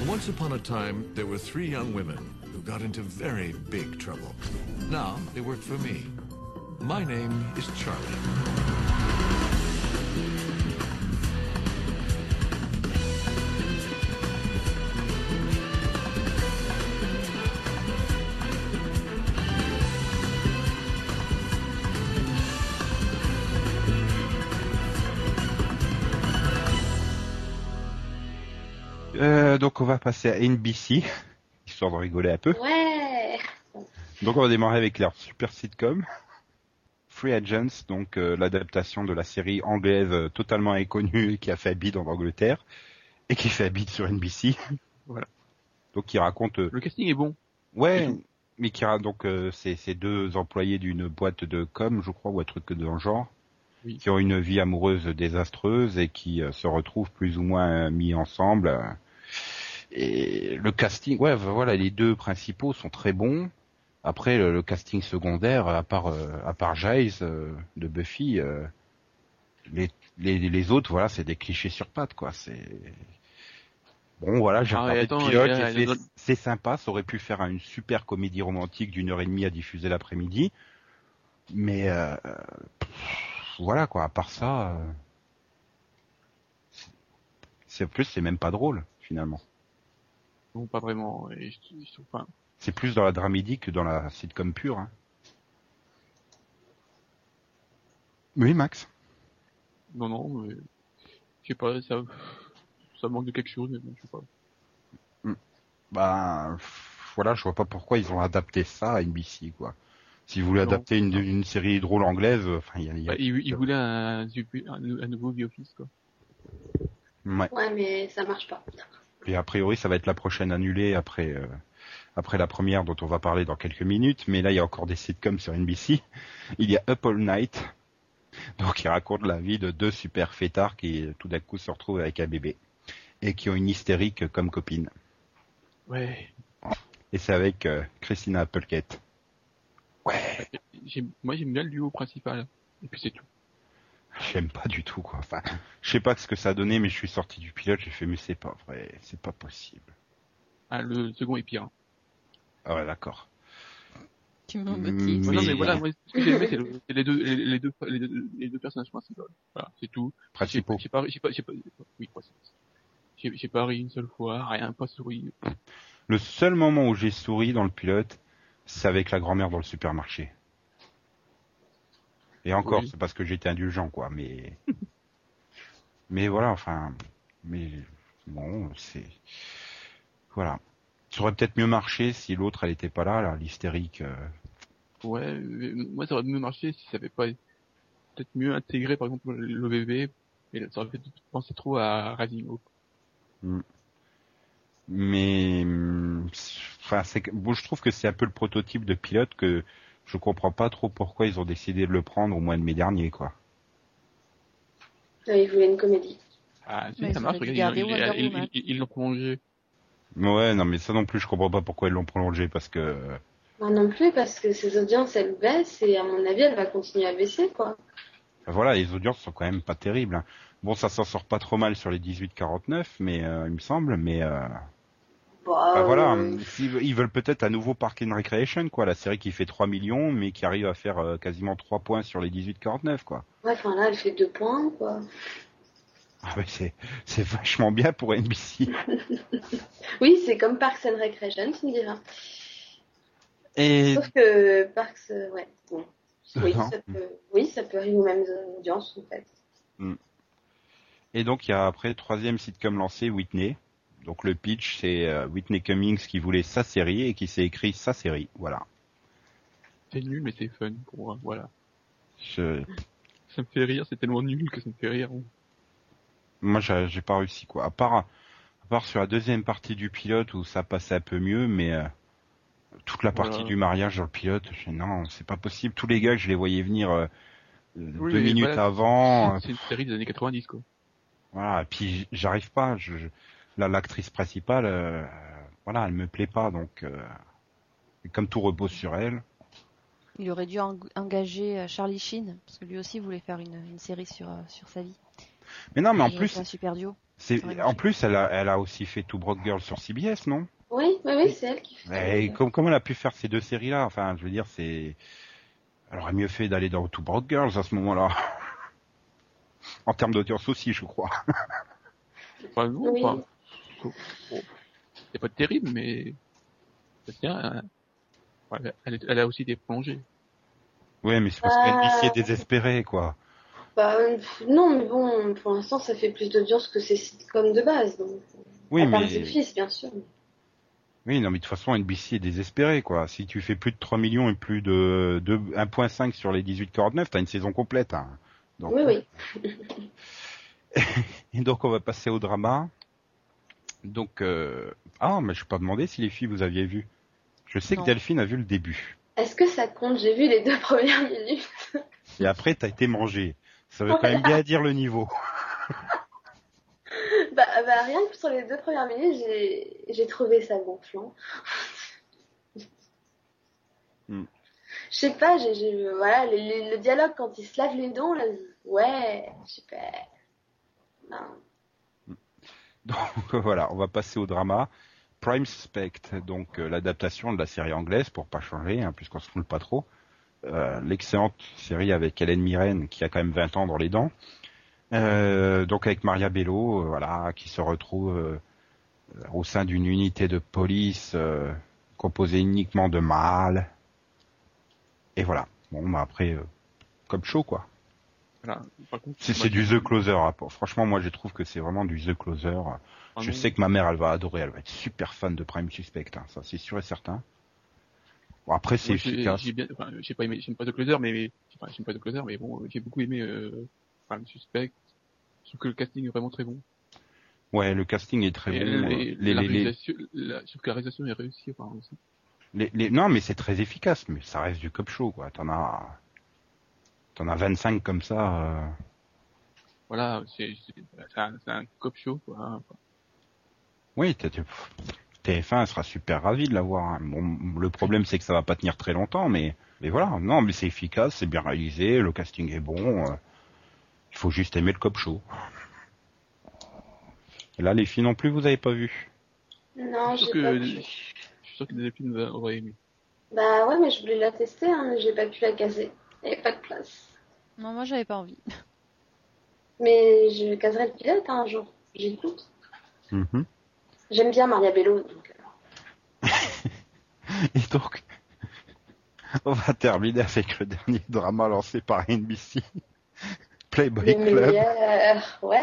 Once upon a time, there were three young women who got into very big trouble. Now they work for me. My name is Charlie. On va passer à NBC, [laughs] histoire de rigoler un peu. Ouais. Donc on va démarrer avec leur super sitcom, Free Agents, donc euh, l'adaptation de la série anglaise euh, totalement inconnue qui a fait bid en Angleterre et qui fait bid sur NBC. [laughs] Voilà. Donc qui raconte, euh, Le casting est bon. ouais, mais qui raconte donc euh, ces, deux employés d'une boîte de com, je crois, ou un truc dans le genre, Oui. qui ont une vie amoureuse désastreuse et qui euh, se retrouvent plus ou moins mis ensemble. Et le casting, ouais, voilà, les deux principaux sont très bons. Après, le, le casting secondaire, à part euh, à part Giles euh, de Buffy, euh, les, les les autres, voilà, c'est des clichés sur pattes, quoi. C'est bon, voilà, j'ai Ah, pilote, c'est- sympa, ça aurait pu faire une super comédie romantique d'une heure et demie à diffuser l'après-midi, mais euh, pff, voilà, quoi. À part ça, c'est- c'est plus, c'est même pas drôle finalement. Non, pas vraiment. Et je, je trouve pas. C'est plus dans la dramédie que dans la sitcom pure. Hein. Oui, Max? Non, non, mais, je sais pas, ça, ça manque de quelque chose, mais bon, je sais pas. Bah, pff, voilà, je vois pas pourquoi ils ont adapté ça à NBC, quoi. Si vous voulez Non. adapter une, une série drôle anglaise, enfin, il y a, y a- Bah, il, il voulait un, un, un nouveau The Office, quoi. Ouais. Ouais, mais ça marche pas. Et a priori, ça va être la prochaine annulée après euh, après la première dont on va parler dans quelques minutes. Mais là, il y a encore des sitcoms sur NBC. Il y a Up All Night, donc il raconte la vie de deux super fêtards qui tout d'un coup se retrouvent avec un bébé et qui ont une hystérique comme copine. Ouais. Et c'est avec euh, Christina Applegate. Ouais. Moi, j'aime bien le duo principal. Et puis c'est tout. J'aime pas du tout quoi. Enfin, je sais pas ce que ça a donné, mais je suis sorti du pilote, j'ai fait mais c'est pas vrai, c'est pas possible. Ah, le second est pire. Ah ouais, d'accord. Tu me. Ouais, Non, mais voilà, [laughs] moi, ce que j'ai aimé, c'est le- c'est les deux, les, les deux, les deux, les deux personnages principaux. Voilà, c'est tout. Principaux. j'ai pas, j'ai pas, j'ai pas, oui, j'ai pas ri une seule fois, rien, pas souri. Le seul moment où j'ai souri dans le pilote, c'est avec la grand-mère dans le supermarché. Et encore, Oui. c'est parce que j'étais indulgent, quoi. Mais, [laughs] mais voilà, enfin, mais bon, c'est voilà. Ça aurait peut-être mieux marché si l'autre, elle était pas là, là, l'hystérique. euh. Ouais, euh, moi, ça aurait mieux marché si ça avait pas peut-être mieux intégré, par exemple, l'OVV, et ça aurait fait penser trop à Rising Hope. Mais, c'est- enfin, c'est, bon, je trouve que c'est un peu le prototype de pilote que je comprends pas trop pourquoi ils ont décidé de le prendre au mois de mai dernier, quoi. Ah, il voulait une comédie. Ah, si, Mais ça ils marche, regarde, ils- ils- ils- ils- ils l'ont prolongé. Ouais, non, mais ça non plus, je comprends pas pourquoi ils l'ont prolongé parce que Moi non plus, parce que ses audiences, elles baissent et à mon avis, elle va continuer à baisser, quoi. Voilà, les audiences sont quand même pas terribles. hein. Bon, ça s'en sort pas trop mal sur les 18-49, mais euh, il me semble. Mais euh, Bah, bah, voilà, euh, ils veulent peut-être un nouveau Park and Recreation, quoi, la série qui fait 3 millions, mais qui arrive à faire euh, quasiment 3 points sur les 18-49, quoi. ouais, enfin là, elle fait deux points, quoi. Ah ouais, c'est c'est vachement bien pour NBC. [laughs] Oui, c'est comme Parks and Recreation, tu me diras. Et Sauf que Parks, euh, ouais, bon. Oui, ça peut, oui, ça peut arriver aux mêmes audiences, en fait. et donc il y a après troisième sitcom lancé, Whitney. Donc le pitch, c'est euh, Whitney Cummings qui voulait sa série et qui s'est écrit sa série. Voilà. C'est nul, mais c'est fun pour moi, voilà. Je- Ça me fait rire, c'est tellement nul que ça me fait rire. Moi, j'ai pas réussi quoi. À part, à part sur la deuxième partie du pilote où ça passait un peu mieux, mais euh, toute la partie Voilà. du mariage dans le pilote, je non, c'est pas possible. Tous les gars, je les voyais venir euh, euh, Oui, deux minutes voilà, avant. euh, C'est une série des années 90, quoi. voilà. Et puis j'arrive pas. Je, l'actrice principale, euh, voilà, elle me plaît pas. Donc, euh, comme tout repose sur elle. Il aurait dû eng- engager euh, Charlie Sheen, parce que lui aussi voulait faire une, une série sur, sur sa vie. Mais non, mais en plus, super duo. en plus, elle a, elle a aussi fait Two Broke Girl sur CBS, non? Oui, oui, oui, c'est elle qui fait. Et comme, comment elle a pu faire ces deux séries-là? Enfin, je veux dire, c'est. Elle aurait mieux fait d'aller dans Two Broke Girls à ce moment-là. [laughs] en termes d'audience aussi, je crois. Oui. enfin, bon, c'est pas terrible, mais ça tient. hein. Elle, elle a aussi des plongées. Ouais, mais c'est parce Ah. qu'NBC est désespéré, quoi. Bah, euh, non, mais bon, pour l'instant, ça fait plus d'audience que ces sitcoms de base. Donc, Oui, à mais. Office, bien sûr. Oui, non, mais de toute façon, NBC est désespéré, quoi. Si tu fais plus de 3 millions et plus de, de 1.5 sur les 18-49, t'as une saison complète, hein. Donc, Oui, oui. [laughs] Et donc, on va passer au drama. Donc, euh... ah, mais je n'ai pas demandé si les filles vous aviez vu. Je sais Non. que Delphine a vu le début. Est-ce que ça compte? J'ai vu les deux [laughs] premières minutes. Et après, t'as été mangé. Ça veut quand même bien dire le niveau. [laughs] bah, bah, rien que sur les deux premières minutes, j'ai trouvé ça gonflant. Hmm. Je sais pas, j'ai j'ai- voilà, le dialogue quand il se lave les dents, là, ouais, super. Non. Donc [laughs] voilà, on va passer au drama. Prime Suspect, donc euh, l'adaptation de la série anglaise pour pas changer, hein, puisqu'on se fout pas trop. Euh, L'excellente série avec Hélène Mirren qui a quand même 20 ans dans les dents. Euh, donc avec Maria Bello, voilà, qui se retrouve au sein d'une unité de police composée uniquement de mâles. Et voilà. Bon, bah après, comme show quoi. Voilà. Par C'est du The Closer. hein. Franchement, moi je trouve que c'est vraiment du The Closer. ah Je sais que ma mère, elle va adorer, elle va être super fan de Prime Suspect, hein, ça c'est sûr et certain. Bon, après, c'est efficace. J'ai enfin, pas aimé, j'aime pas The Closer, mais, enfin, j'aime pas The Closer, mais bon, j'ai beaucoup aimé, euh, Prime Suspect. Je trouve que le casting est vraiment très bon. Ouais, le casting est très Et, bon. euh, les, la les- réalisation, la, je trouve que la réalisation est réussie, les- les- non, mais c'est très efficace, mais ça reste du cop show, quoi. T'en as, t'en as 25 comme ça. euh, Voilà, c'est, un, cop show, quoi. hein. Oui, t'as- tu- TF1 sera super ravi de l'avoir. hein. Bon, le problème, c'est que ça va pas tenir très longtemps, mais, mais voilà. Non, mais c'est efficace, c'est bien réalisé, le casting est bon. euh, faut juste aimer le cop show. Et là, les filles non plus, vous avez pas vu? Non, Je suis j'ai sûr pas que, pu. je suis sûr que des films auraient aimé. Bah ouais, mais je voulais la tester, hein, mais j'ai pas pu la caser. Il n'y avait pas de place. Non, moi j'avais pas envie. [laughs] Mais je caserai le pilote hein, un jour. J'écoute. Mhm. J'aime bien Maria Bello, donc. euh, [laughs] Et donc, [laughs] on va terminer avec le dernier drama lancé par NBC, Playboy Club. Ouais.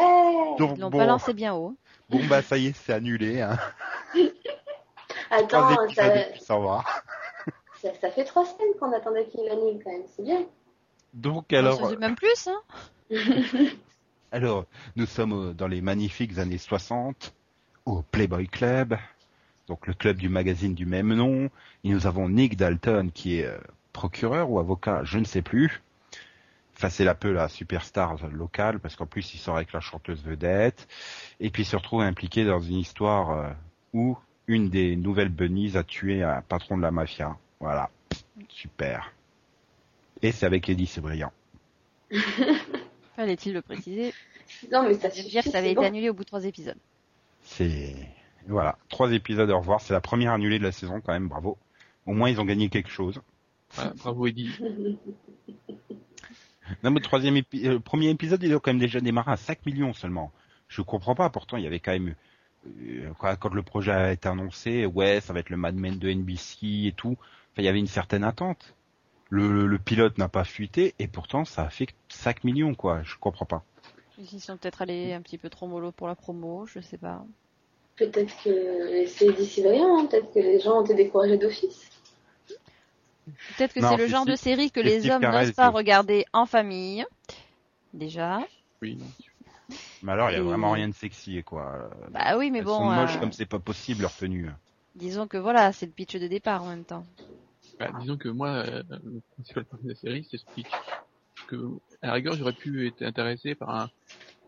Donc, Ils l'ont bon, pas lancé bien haut. bon, bah ça y est, c'est annulé. Hein. Attends, ça va. Ça, ça fait trois semaines qu'on attendait qu'il l'annule quand même. C'est bien. Donc alors, c'est même plus, hein. [laughs] alors, nous sommes euh, dans les magnifiques années 60, au Playboy Club, donc le club du magazine du même nom. Et nous avons Nick Dalton qui est euh, procureur ou avocat, je ne sais plus. Enfin, c'est un peu la superstar locale parce qu'en plus il sort avec la chanteuse vedette et puis il se retrouve impliqué dans une histoire euh, où une des nouvelles bunnies a tué un patron de la mafia. Voilà, super. Et c'est avec Eddie Sébriand. [laughs] Fallait-il le préciser Non, mais ça suffit. dire que ça avait c'est été bon. annulé au bout de trois épisodes. C'est voilà, trois épisodes à revoir. C'est la première annulée de la saison quand même. Bravo. Au moins ils ont gagné quelque chose. Voilà, bravo Eddie. [laughs] Non, mais le troisième épi- euh, le premier épisode, il a quand même déjà démarré à 5 millions seulement. Je comprends pas. Pourtant, il y avait quand même euh, quand le projet a été annoncé, ouais, ça va être le Mad Men de NBC et tout. Enfin, il y avait une certaine attente. Le, le pilote n'a pas fuité et pourtant ça a fait 5 millions quoi. Je comprends pas. Ils sont peut-être allés un petit peu trop mollo pour la promo, je sais pas. Peut-être que c'est d'ici brillant, hein. peut-être que les gens ont été découragés d'office. Peut-être que c'est le genre de série que les hommes n'osent pas regarder en famille. Déjà. Oui, non. Mais alors, il y a Et- vraiment rien de sexy quoi. Bah oui, mais Elles bon. sont moches euh, comme c'est pas possible leur tenue. Disons que voilà, c'est le pitch de départ en même temps. Bah, disons que moi, euh, le principal problème de la série, c'est ce pitch. Parce que, à la rigueur, j'aurais pu être intéressé par un,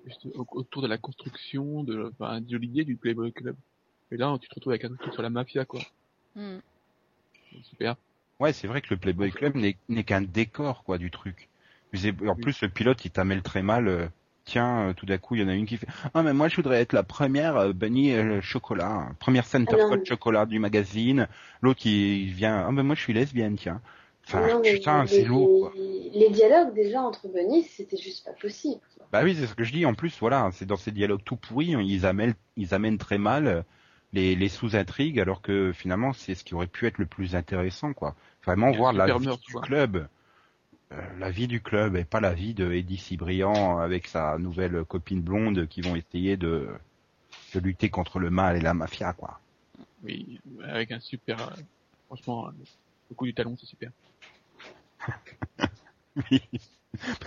juste au- autour de la construction de, enfin, de l'idée du Playboy Club. Et là, tu te retrouves avec un truc sur la mafia, quoi. Hmm. Super. Ouais, c'est vrai que le Playboy Club n'est n'est qu'un décor quoi du truc. En plus, le pilote, il t'amène très mal. Tiens, euh, tout d'un coup, il y en a une qui fait Ah, mais moi, je voudrais être la première euh, Bunny chocolat, hein, première center Ah code mais- chocolat du magazine. L'autre, il, il vient Ah, mais moi, je suis lesbienne, tiens. Enfin, Non, putain, les- c'est lourd quoi. Les dialogues déjà entre Bunny, c'était juste pas possible. Bah oui, c'est ce que je dis. En plus, voilà, c'est dans ces dialogues tout pourris, ils amènent, ils amènent très mal euh, les, les sous-intrigues, alors que finalement, c'est ce qui aurait pu être le plus intéressant, quoi. Vraiment voir la vie meurtre, du quoi. club, la vie du club, et pas la vie de Eddie Cibrian avec sa nouvelle copine blonde qui vont essayer de, de lutter contre le mal et la mafia, quoi. Oui, avec un super, euh, franchement, euh, le coup du talon, c'est super. [laughs] Oui.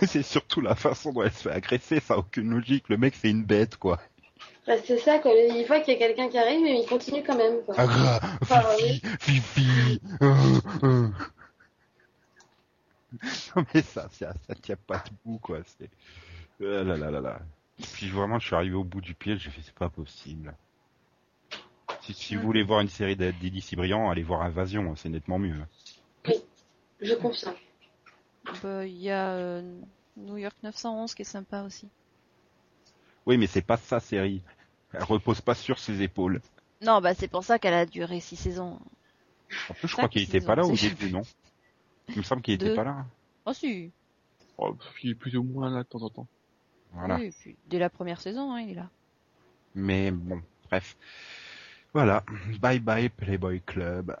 Mais c'est surtout la façon dont elle se fait agresser, ça a aucune logique. Le mec, c'est une bête, quoi. Bah, c'est ça, quoi. Il voit qu'il y a quelqu'un qui arrive, mais il continue quand même, quoi. Agra, Ah, Fifi, Fifi. [laughs] Non mais ça, ça, ça tient pas debout quoi. C'est. Euh, là là là là. Puis vraiment, je suis arrivé au bout du pied, j'ai fait c'est pas possible. Si, si vous voulez voir une série d'Eddie Cibrian, allez voir Invasion, c'est nettement mieux. Je confirme. Bah, Il y a euh, New York 911 qui est sympa aussi. Oui, mais c'est pas sa série. Elle repose pas sur ses épaules. Non, bah c'est pour ça qu'elle a duré six saisons. En plus, je crois qu'il était pas là au [laughs] début, non? Il me semble qu'il était pas là. Oh si. Oh, il est plus ou moins là de temps en temps. Voilà. Oui, et puis dès la première saison, hein, il est là. Mais bon, bref. Voilà. Bye bye Playboy Club.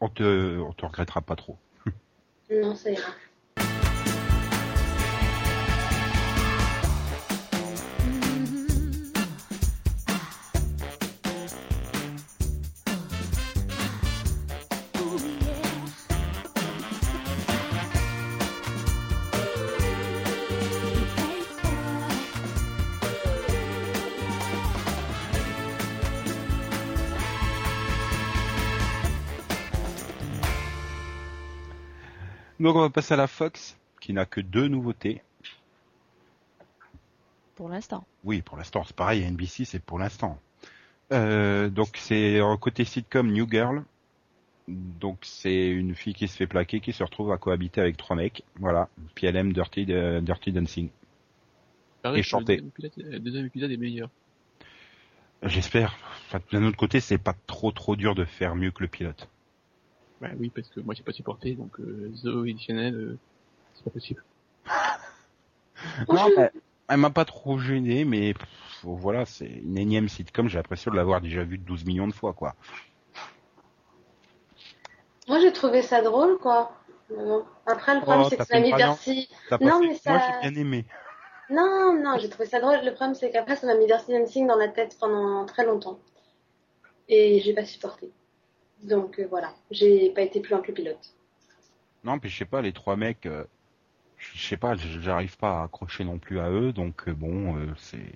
On te, on te regrettera pas trop. Non, ça ira. Donc on va passer à la Fox, qui n'a que deux nouveautés. Pour l'instant. Oui, pour l'instant, c'est pareil, NBC, c'est pour l'instant. Euh, donc c'est côté sitcom New Girl. Donc c'est une fille qui se fait plaquer, qui se retrouve à cohabiter avec trois mecs. Voilà. Puis elle aime Dirty, euh, Dirty Dancing. Pareil, Et chanter. deuxième pilote- Le deuxième épisode est meilleur. J'espère. Enfin, d'un autre côté, c'est pas trop trop dur de faire mieux que le pilote. Bah oui, parce que moi j'ai pas supporté, donc euh, et Chanel, euh, c'est pas possible. [laughs] Non, mais elle m'a pas trop gêné, mais pff, voilà, c'est une énième sitcom. J'ai l'impression de l'avoir déjà vu 12 millions de fois, quoi. Moi, j'ai trouvé ça drôle, quoi. Bon. Après, le problème, Oh, c'est que Mamie. Darcy. Non, mais ça- Moi, j'ai bien aimé. Non, non, j'ai trouvé ça drôle. Le problème, c'est qu'après, ça m'a mis Darcy Dancing dans la tête pendant très longtemps. Et j'ai pas supporté. Donc euh, voilà, j'ai pas été plus loin que le pilote. Non, puis je sais pas, les trois mecs, euh, je sais pas, j'arrive pas à accrocher non plus à eux, donc euh, bon, c'est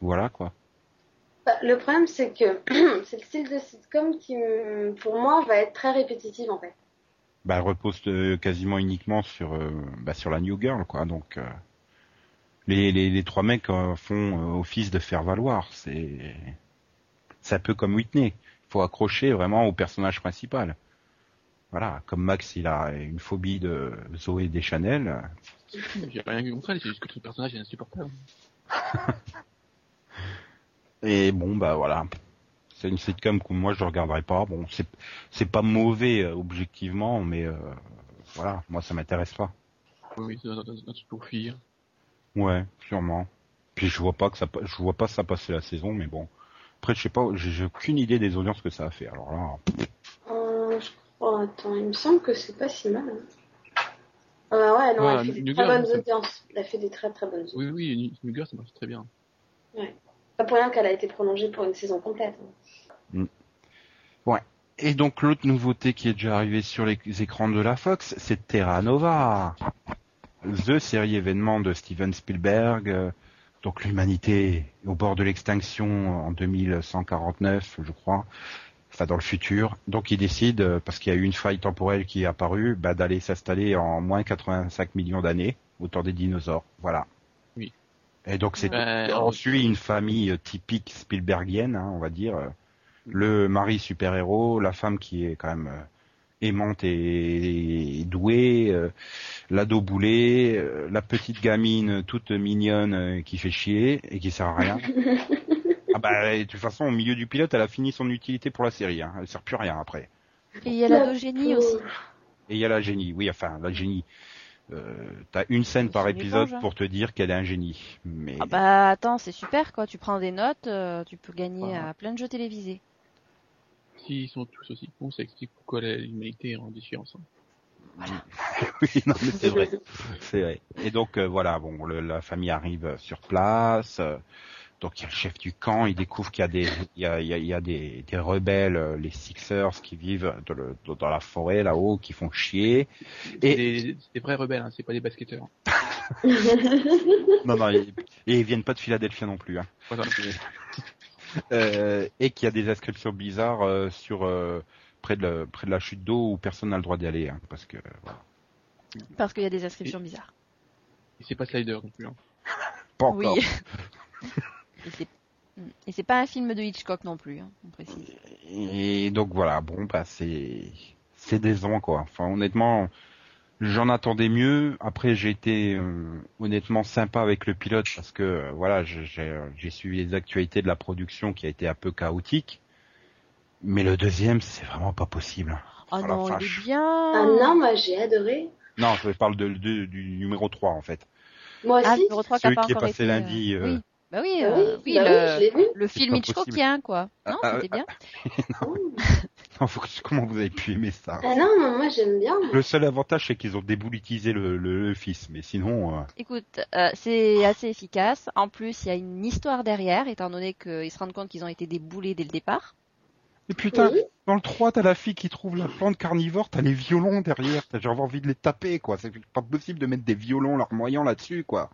voilà quoi. Bah, le problème, c'est que [clears throat] c'est le style de sitcom qui, me- pour moi, va être très répétitif en fait. Bah, elle repose quasiment uniquement sur bah, sur la New Girl, quoi. Donc euh, les, les les trois mecs font office de faire valoir. C'est c'est un peu comme Whitney. Faut accrocher vraiment au personnage principal. Voilà, comme Max, il a une phobie de Zoé Deschanel. J'ai rien vu contre elle, c'est juste que ton personnage est insupportable. [laughs] Et bon, bah voilà. C'est une sitcom que moi je regarderai pas. Bon, c'est c'est pas mauvais euh, objectivement, mais euh, voilà, moi ça m'intéresse pas. Oui, c'est un pour. Ouais, sûrement. Puis je vois pas que ça, je vois pas ça passer la saison, mais bon. Après, je sais pas, j'ai j'ai aucune idée des audiences que ça a fait. Alors là, Euh, je crois, attends, il me semble que c'est pas si mal. hein. Euh, ouais, non, Ouais, elle fait des New très Girl, bonnes audiences. Elle fait des très très bonnes audiences. Oui, oui, girl, ça marche très bien. Pas pour rien qu'elle a été prolongée pour une saison complète. hein. Et donc l'autre nouveauté qui est déjà arrivée sur les écrans de la Fox, c'est Terra Nova. The série événement de Steven Spielberg. Donc l'humanité est au bord de l'extinction en 2149, je crois. Enfin dans le futur. Donc il décide, euh, parce qu'il y a eu une faille temporelle qui est apparue, bah, d'aller s'installer en moins 85 millions d'années, au temps des dinosaures. Voilà. Oui. Et donc c'est Ben, on suit une famille euh, typique Spielbergienne, hein, on va dire. Le mari super-héros, la femme qui est quand même euh, aimante et, et douée, euh, l'ado boulet, euh, la petite gamine toute mignonne euh, qui fait chier et qui sert à rien. [laughs] ah bah de toute façon au milieu du pilote, elle a fini son utilité pour la série. Hein. Elle sert plus à rien après. Et il y a la génie aussi. Et il y a la génie, oui, enfin la génie. Euh, T'as une scène par épisode éponge, hein. pour te dire qu'elle est un génie. Mais Ah bah attends, c'est super quoi. Tu prends des notes, euh, tu peux gagner Voilà. à plein de jeux télévisés. S'ils sont tous aussi cons, ça explique pourquoi la- l'humanité est en déchéance. hein. [laughs] oui, non, mais c'est vrai. C'est vrai. Et donc euh, voilà, bon, le- la famille arrive sur place. euh, donc il y a le chef du camp, il découvre qu'il y a des, il y a, il y a, il y a des, des rebelles, euh, les Sixers, qui vivent dans, le- dans la forêt là-haut, qui font chier. C'est Et- des, c'est des vrais rebelles, hein, c'est pas des basketteurs. [laughs] Non, non, ils- et ils viennent pas de Philadelphie non plus. Hein. Voilà. [laughs] Euh, et qu'il y a des inscriptions bizarres euh, sur euh, près de la, près de la chute d'eau où personne n'a le droit d'y aller, hein, parce que voilà. Parce qu'il y a des inscriptions bizarres. Et c'est pas Slider non plus. Hein. pas encore. Oui. [laughs] Et c'est et c'est pas un film de Hitchcock non plus, hein, on précise. Et donc voilà, bon bah c'est c'est décevant quoi. Enfin honnêtement, j'en attendais mieux. Après j'ai été euh, honnêtement sympa avec le pilote parce que euh, voilà, je- j'ai j'ai suivi les actualités de la production qui a été un peu chaotique. Mais le deuxième, c'est vraiment pas possible. Oh, Oh non, il est bien. Ah non, moi j'ai adoré. Non, je parle de, de- du numéro 3 en fait. Moi Ah, aussi. le numéro 3 qui a Celui pas qui est passé été, lundi, euh, Oui. Bah oui, Bah euh, oui, oui, bah le, oui, je l'ai vu. le film Hitchcockien, quoi. Non, Ah, c'était bien. [laughs] [laughs] Non, faut que- comment vous avez pu aimer ça Ah non, moi j'aime bien. Le seul avantage c'est qu'ils ont déboulitisé le, le, le fils, mais sinon. euh, Écoute, euh, c'est assez efficace. En plus, il y a une histoire derrière, étant donné qu'ils se rendent compte qu'ils ont été déboulés dès le départ. Et putain, Oui. dans le 3, t'as la fille qui trouve la plante carnivore, t'as les violons derrière, t'as genre envie de les taper, quoi. C'est pas possible de mettre des violons larmoyants là-dessus, quoi.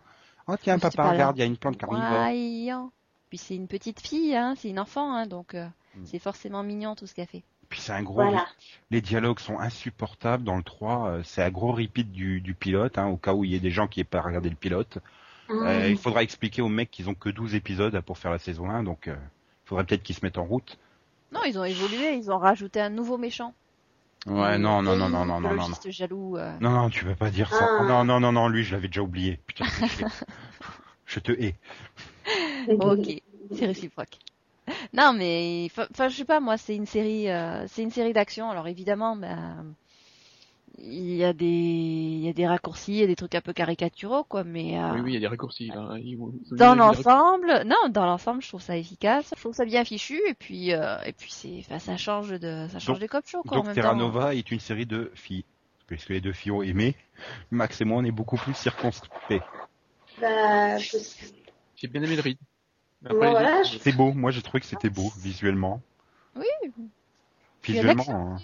Oh tiens, papa, pas regarde, il y a une plante carnivore. Puis c'est une petite fille, hein, c'est une enfant, hein, donc euh, Mm. c'est forcément mignon tout ce qu'elle fait. Puis c'est un gros... Voilà. Les dialogues sont insupportables dans le 3, euh, c'est un gros repeat du, du pilote, hein, au cas où il y ait des gens qui n'aient pas regardé le pilote. Euh, Mmh. il faudra expliquer aux mecs qu'ils ont que 12 épisodes pour faire la saison 1, donc euh, il faudrait peut-être qu'ils se mettent en route. Non, ils ont évolué, ils ont rajouté un nouveau méchant. Ouais, non, non, non, non, non, non, non, jaloux. euh. Non, non, tu peux pas dire ça. Ah. Non, non, non, non, lui, je l'avais déjà oublié. Putain, [laughs] je, te hais. ok, c'est réciproque. Non, mais enfin, je sais pas, moi, c'est une série, euh, c'est une série d'action. Alors évidemment, ben, il y a des, il y a des raccourcis, il y a des trucs un peu caricaturaux, quoi. Mais euh, Oui, oui, il y a des raccourcis, là. Ils vont- ils ont dans l'ensemble, non, dans l'ensemble, je trouve ça efficace. Je trouve ça bien fichu, et puis, euh, et puis c'est, enfin, ça change de, ça change Donc- des cop shows, quoi. en Donc même Terra temps. Nova est une série de filles. Puisque les deux filles ont aimé, Max et moi on est beaucoup plus circonspects. Bah. J'ai bien aimé le rythme. Mais Bon, les voilà, je- C'est beau, moi j'ai trouvé que c'était beau visuellement. Oui. Visuellement.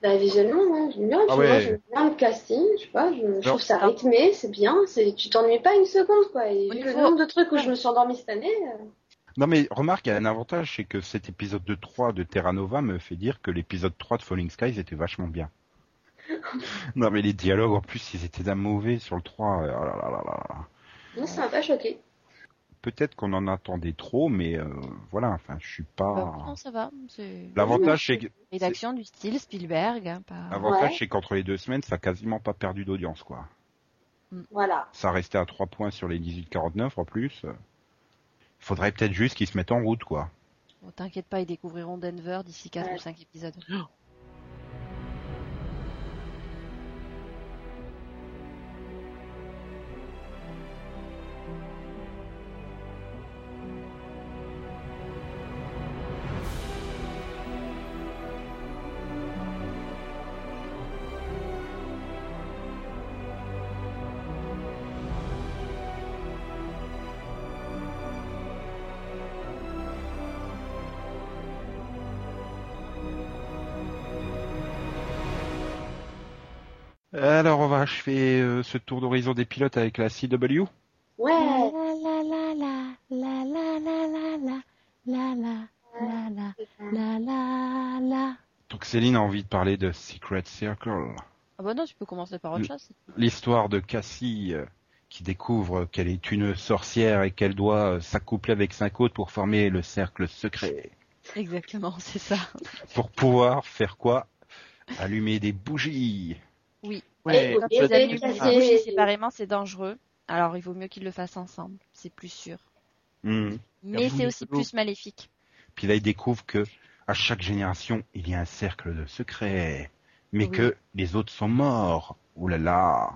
Bah, visuellement, ouais, j'aime bien. Ah tu vois, ouais. j'aime bien le casting, je sais pas, je, je trouve ça rythmé, c'est bien, c'est, tu t'ennuies pas une seconde, quoi. Et niveau- le nombre de trucs où je me suis endormie cette année, euh, Non mais remarque, il y a un avantage, c'est que cet épisode de 3 de Terra Nova me fait dire que l'épisode 3 de Falling Skies était vachement bien. [laughs] non mais les dialogues en plus ils étaient d'un mauvais sur le 3. euh, oh là là là là là. moi, ça m'a pas choqué. Peut-être qu'on en attendait trop, mais euh, voilà, enfin je suis Bah, pas... non, ça va. L'avantage c'est que rédaction du style Spielberg, hein, pas. l'avantage Ouais. c'est qu'entre les deux semaines ça a quasiment pas perdu d'audience quoi. Voilà. Ça restait à 3 points sur les 18-49 en plus. Il faudrait peut-être juste qu'ils se mettent en route quoi. Bon, T'inquiète pas, ils découvriront Denver d'ici 4 Ouais. ou 5 épisodes. Ce tour d'horizon des pilotes avec la CW. Ouais. La la la la la la la la la la la la la la la. Donc Céline a envie de parler de Secret Circle. Ah bah non, tu peux commencer par autre chose. L'histoire de Cassie euh, qui découvre qu'elle est une sorcière et qu'elle doit euh, s'accoupler avec cinq autres pour former le cercle secret. Exactement, c'est ça. Pour pouvoir faire quoi Allumer des bougies. Oui. Ouais, Quand ils bougies séparément, c'est dangereux. Alors il vaut mieux qu'ils le fassent ensemble, c'est plus sûr. Hmm. Mais c'est aussi plus maléfique. Puis là, il découvre que à chaque génération, il y a un cercle de secret, mais Oui. que les autres sont morts. Ouh là là.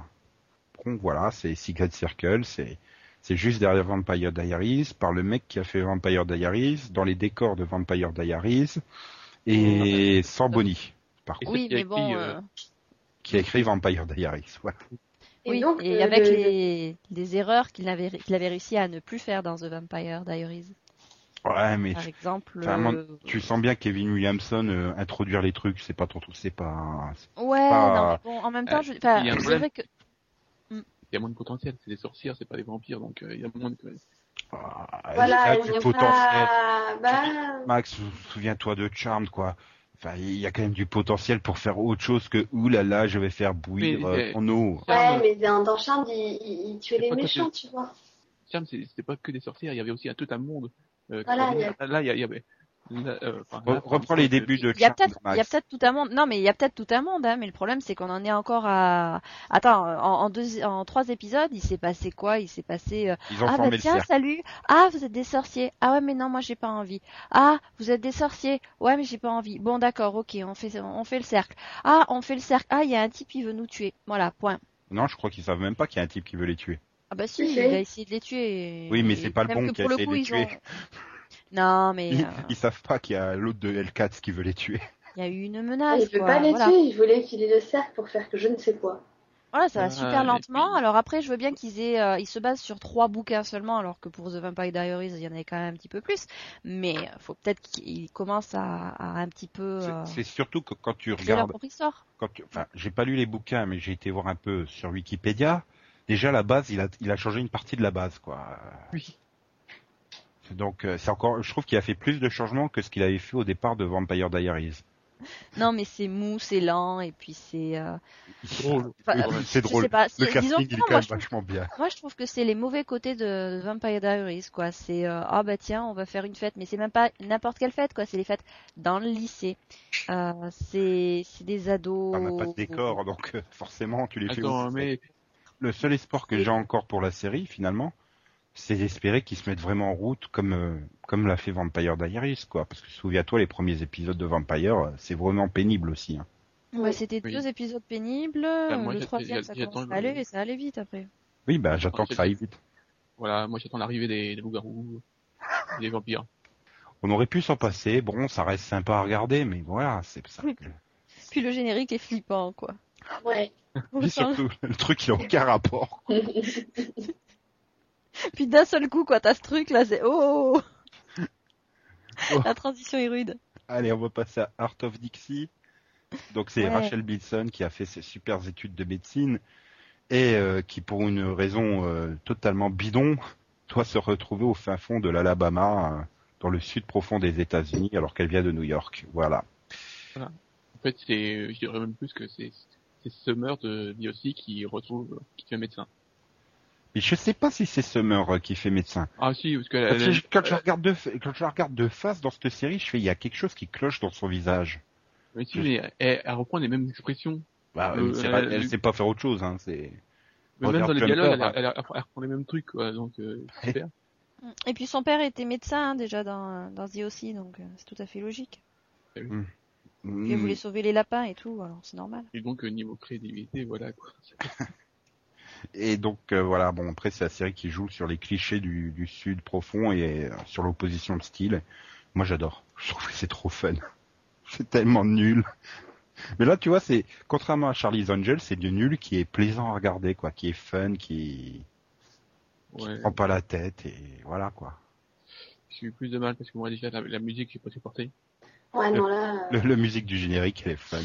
Donc voilà, c'est Secret Circle, c'est c'est juste derrière Vampire Diaries, par le mec qui a fait Vampire Diaries, dans les décors de Vampire Diaries, et sans Bonnie, par contre, Oui, mais bon. euh, euh, qui a écrit Vampire Diaries. Voilà. Et Oui, donc, et euh, avec le- les, les erreurs qu'il avait, qu'il avait réussi à ne plus faire dans The Vampire Diaries. Ouais, mais Par exemple. euh, tu sens bien Kevin Williamson euh, introduire les trucs, c'est pas trop, c'est pas. Ouais, pas- non, mais bon, en même temps, Euh, je... enfin, c'est vrai que. il y a moins de potentiel. C'est des sorcières, c'est pas des vampires, donc euh, il y a moins de. Ah, Voilà, il y a du potentiel. pas- bah, Max, souviens-toi de Charmed, quoi. Enfin, il y a quand même du potentiel pour faire autre chose que ouh là là, je vais faire bouillir Mais, euh, mais- ton eau. ouais, Charme, mais dans, Charmed, il, il, il tuait les que méchants, tu vois. Charme, c'est- c'était pas que des sorcières, il y avait aussi un, tout un monde. Euh, Voilà, il y Là, a- il y avait. Euh, enfin, Re- là, reprends par les débuts de Il y a peut-être, il y a peut-être tout un monde. Non, mais il y a peut-être tout un monde, hein. Mais le problème, c'est qu'on en est encore à. Attends, en, en deux, en trois épisodes, il s'est passé quoi? Il s'est passé. euh, Ils ont Ah bah formé le tiens, salut. Ah, vous êtes des sorciers. Ah ouais, mais non, moi j'ai pas envie. Ah, vous êtes des sorciers. Ouais, mais j'ai pas envie. Bon, d'accord, ok, on fait, on fait le cercle. Ah, on fait le cercle. Ah, il y a un type, il veut nous tuer. Voilà, point. Non, je crois qu'ils savent même pas qu'il y a un type qui veut les tuer. Ah bah si, il a essayé de les tuer. Oui, mais Et c'est pas le bon que qui a pour le essayé de coup, les tuer. ont- [laughs] Non, mais Ils, euh, ils savent pas qu'il y a l'autre de Hellcats qui veut les tuer. il y a eu une Ah, menace. il veut pas les voilà. tuer, il voulait qu'il ait le cercle pour faire que je ne sais quoi. Voilà, ça va Ah, super lentement. Alors après, je veux bien qu'ils aient, euh, ils se basent sur trois bouquins seulement, alors que pour The Vampire Diaries, il y en avait quand même un petit peu plus. Mais euh, faut peut-être qu'ils commencent à, à un petit peu C'est- euh, C'est surtout que quand tu regardes, quand tu- enfin, j'ai pas lu les bouquins, mais j'ai été voir un peu sur Wikipédia. Déjà, la base, il a, il a changé une partie de la base, quoi. Oui. Donc, euh, c'est encore, je trouve qu'il a fait plus de changements que ce qu'il avait fait au départ de Vampire Diaries. Non, mais c'est mou, c'est lent, et puis c'est. euh, Drôle. enfin, Oui, euh, c'est drôle. pas, Le c'est- casting, disons il que est quand moi, même vachement bien. moi, je trouve que c'est les mauvais côtés de, de Vampire Diaries, quoi. C'est euh, ah bah tiens, on va faire une fête, mais c'est même pas n'importe quelle fête, quoi. C'est les fêtes dans le lycée. Euh, c'est des ados. On n'a pas de décor, donc euh, forcément, tu les fais Attends, aussi. mais Le seul espoir que j'ai encore pour la série, finalement, c'est d'espérer qu'ils se mettent vraiment en route comme euh, comme l'a fait Vampire Diaries quoi parce que souviens-toi les premiers épisodes de Vampire euh, c'est vraiment pénible aussi hein. Ouais, c'était Oui. deux épisodes pénibles. moi, le troisième, ça commence le- à aller et ça allait vite après. Oui bah j'attends que ça aille vite. Voilà, moi j'attends l'arrivée des, des loups-garous, des vampires. On aurait pu s'en passer, bon ça reste sympa à regarder mais voilà c'est ça. [laughs] Puis le générique est flippant, quoi. Ouais. [laughs] Puis surtout le truc il a aucun rapport. [laughs] [laughs] Puis d'un seul coup, quoi, t'as ce truc là, c'est oh Oh. La transition est rude. Allez on va passer à Art of Dixie. Donc c'est Ouais. Rachel Bilson qui a fait ses super études de médecine et euh, qui pour une raison euh, totalement bidon doit se retrouver au fin fond de l'Alabama euh, dans le sud profond des États-Unis alors qu'elle vient de New York. Voilà. En fait, c'est, je dirais même plus que c'est, c'est Summer de DOC qui retrouve, qui fait médecin. Mais je sais pas si c'est Summer euh, qui fait médecin. Ah si, parce que Quand, elle, je, quand je la regarde de, fa- quand je la regarde de face dans cette série, je fais il y a quelque chose qui cloche dans son visage. mais si, mais elle, elle reprend les mêmes expressions. Bah, Euh, pas- elle sait pas faire autre chose. Hein, c'est. Même dans les dialogues, elle, hein. elle, reprend les mêmes trucs, quoi, donc euh, [laughs] super. Et puis son père était médecin hein, déjà dans, dans The aussi, donc euh, c'est tout à fait logique. Puis elle Hmm. voulait sauver les lapins et tout, alors c'est normal. Et donc, niveau crédibilité, voilà, quoi. [laughs] Et donc euh, voilà, bon après c'est la série qui joue sur les clichés du, du sud profond et euh, sur l'opposition de style. Moi j'adore. [laughs] Je trouve que c'est trop fun. C'est tellement nul. Mais là tu vois c'est contrairement à Charlie's Angel, c'est du nul qui est plaisant à regarder quoi, qui est fun, qui, qui Ouais. prend pas la tête et voilà quoi. J'ai eu plus de mal parce que moi, déjà, la, la musique, j'ai pas supporté. Ouais, non, là. Le, le musique du générique elle est fun.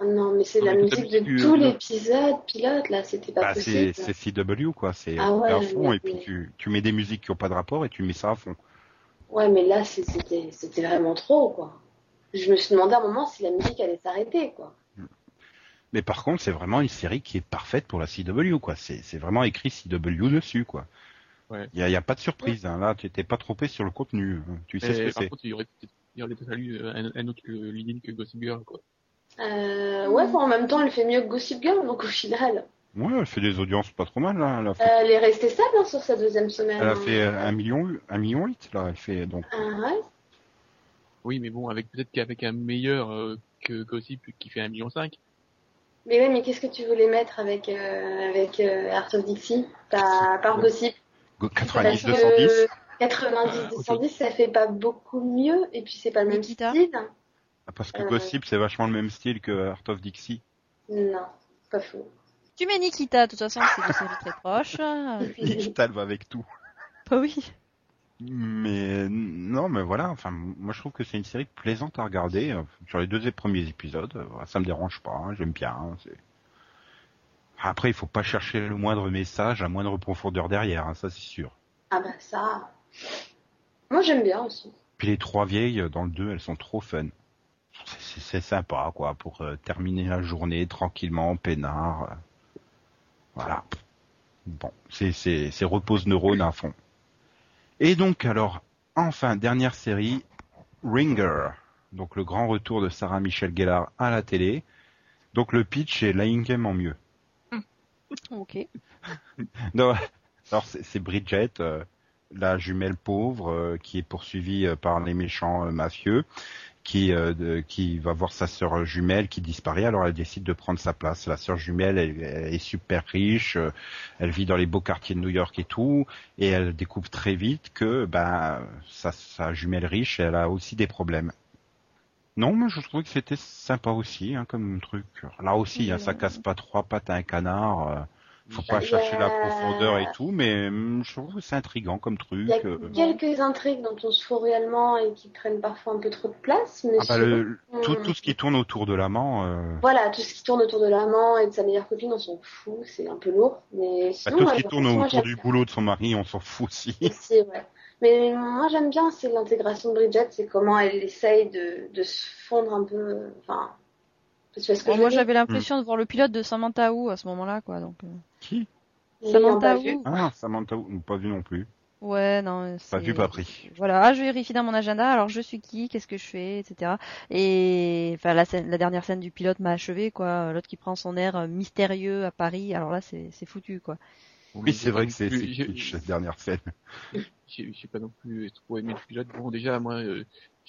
Oh non, mais c'est la musique de tout euh, l'épisode pilote, là, c'était pas Bah, c'est possible. c'est CW quoi, c'est Ah ouais, à fond mais- et puis tu, tu mets des musiques qui ont pas de rapport et tu mets ça à fond. Ouais, mais là, c'est- c'était c'était vraiment trop, quoi. Je me suis demandé à un moment si la musique allait s'arrêter, quoi. Mais par contre, c'est vraiment une série qui est parfaite pour la CW, quoi. C'est, c'est vraiment écrit CW dessus, quoi. Ouais. Il y a, y a pas de surprise, hein. Là, tu t'es pas trompé sur le contenu. Tu sais ce que par c'est. contre, il y aurait peut-être, il y aurait peut-être fallu euh, un, un autre que leading que Gossip Girl, quoi. Euh, ouais, bon, en même temps, elle fait mieux que Gossip Girl, donc au final, Ouais, elle fait des audiences pas trop mal, là. Elle fait, euh, elle est restée stable hein, sur sa deuxième semaine. elle a hein. fait euh, un million, un million huit, là. Elle fait, donc. Ah ouais Oui, mais bon, avec peut-être qu'avec un meilleur euh, que Gossip qui fait 1,5 million. Mais ouais, mais qu'est-ce que tu voulais mettre avec, euh, avec euh, Art of Dixie? T'as, à part Gossip Go- Parce 90, que 210. 90, 210, ça fait pas beaucoup mieux, et puis c'est pas le même Nikita. style. Ah, Parce que euh, Gossip, c'est vachement le même style que Art of Dixie. Non, pas faux. Tu mets Nikita, de toute façon, c'est une série très proche. [laughs] Euh, Digital va avec tout. Bah oui. Mais non, mais voilà. Enfin, moi, je trouve que c'est une série plaisante à regarder. euh, Sur les deux premiers épisodes, euh, ça me dérange pas. hein, J'aime bien. hein, Après, il faut pas chercher le moindre message, la moindre profondeur derrière. hein, ça, c'est sûr. Ah bah ça. Moi j'aime bien aussi. Puis les trois vieilles dans le 2, elles sont trop fun. C'est- sympa, quoi, pour euh, terminer la journée tranquillement, peinard. euh. Voilà. Bon, c'est c'est c'est repose neurones à fond. Et donc alors, enfin dernière série, Ringer. Donc le grand retour de Sarah Michelle Gellar à la télé. Donc le pitch est Lying Game en mieux. [laughs] Ok. [laughs] Non, alors c'est Bridget, euh, la jumelle pauvre qui est poursuivie par les méchants mafieux, qui euh, de- qui va voir sa sœur jumelle qui disparaît. Alors elle décide de prendre sa place. La sœur jumelle, elle, elle est super riche, euh, elle vit dans les beaux quartiers de New York et tout, et elle découvre très vite que ben sa, sa jumelle riche, elle a aussi des problèmes. Non, mais je trouvais que c'était sympa aussi, hein, comme truc. Là aussi, hein, ça casse pas trois pattes à un canard. Faut pas chercher la profondeur et tout, mais hum, je trouve que c'est intriguant comme truc. Il y a euh. quelques intrigues dont on se fout réellement et qui prennent parfois un peu trop de place, mais Ah bah, le- tout, tout ce qui tourne autour de l'amant, euh, voilà, tout ce qui tourne autour de l'amant et de sa meilleure copine, on s'en fout, c'est un peu lourd, mais bah, sinon, tout ce qui tourne autour du boulot de son mari, on s'en fout aussi. [laughs] Aussi, ouais. Mais moi j'aime bien, c'est l'intégration de Bridget, c'est comment elle essaye de, de se fondre un peu, enfin, que Bon, moi, j'avais l'impression de voir le pilote de Samantha Wu à ce moment-là, quoi. Donc, euh. Qui? Samantha pas vu. Wu. Ah, Samantha, pas vu non plus. Ouais, non. Pas c'est- vu, pas pris. Voilà, ah, je vérifie dans mon agenda. Alors, je suis qui Qu'est-ce que je fais Etc. Et enfin, la, scène, la dernière scène du pilote m'a achevé, quoi. L'autre qui prend son air euh, mystérieux à Paris. Alors là, c'est c'est foutu, quoi. Oui, c'est vrai que c'est kitsch, cette dernière scène. J'ai j'ai pas non plus trop aimé le pilote. Bon, déjà, moi, euh,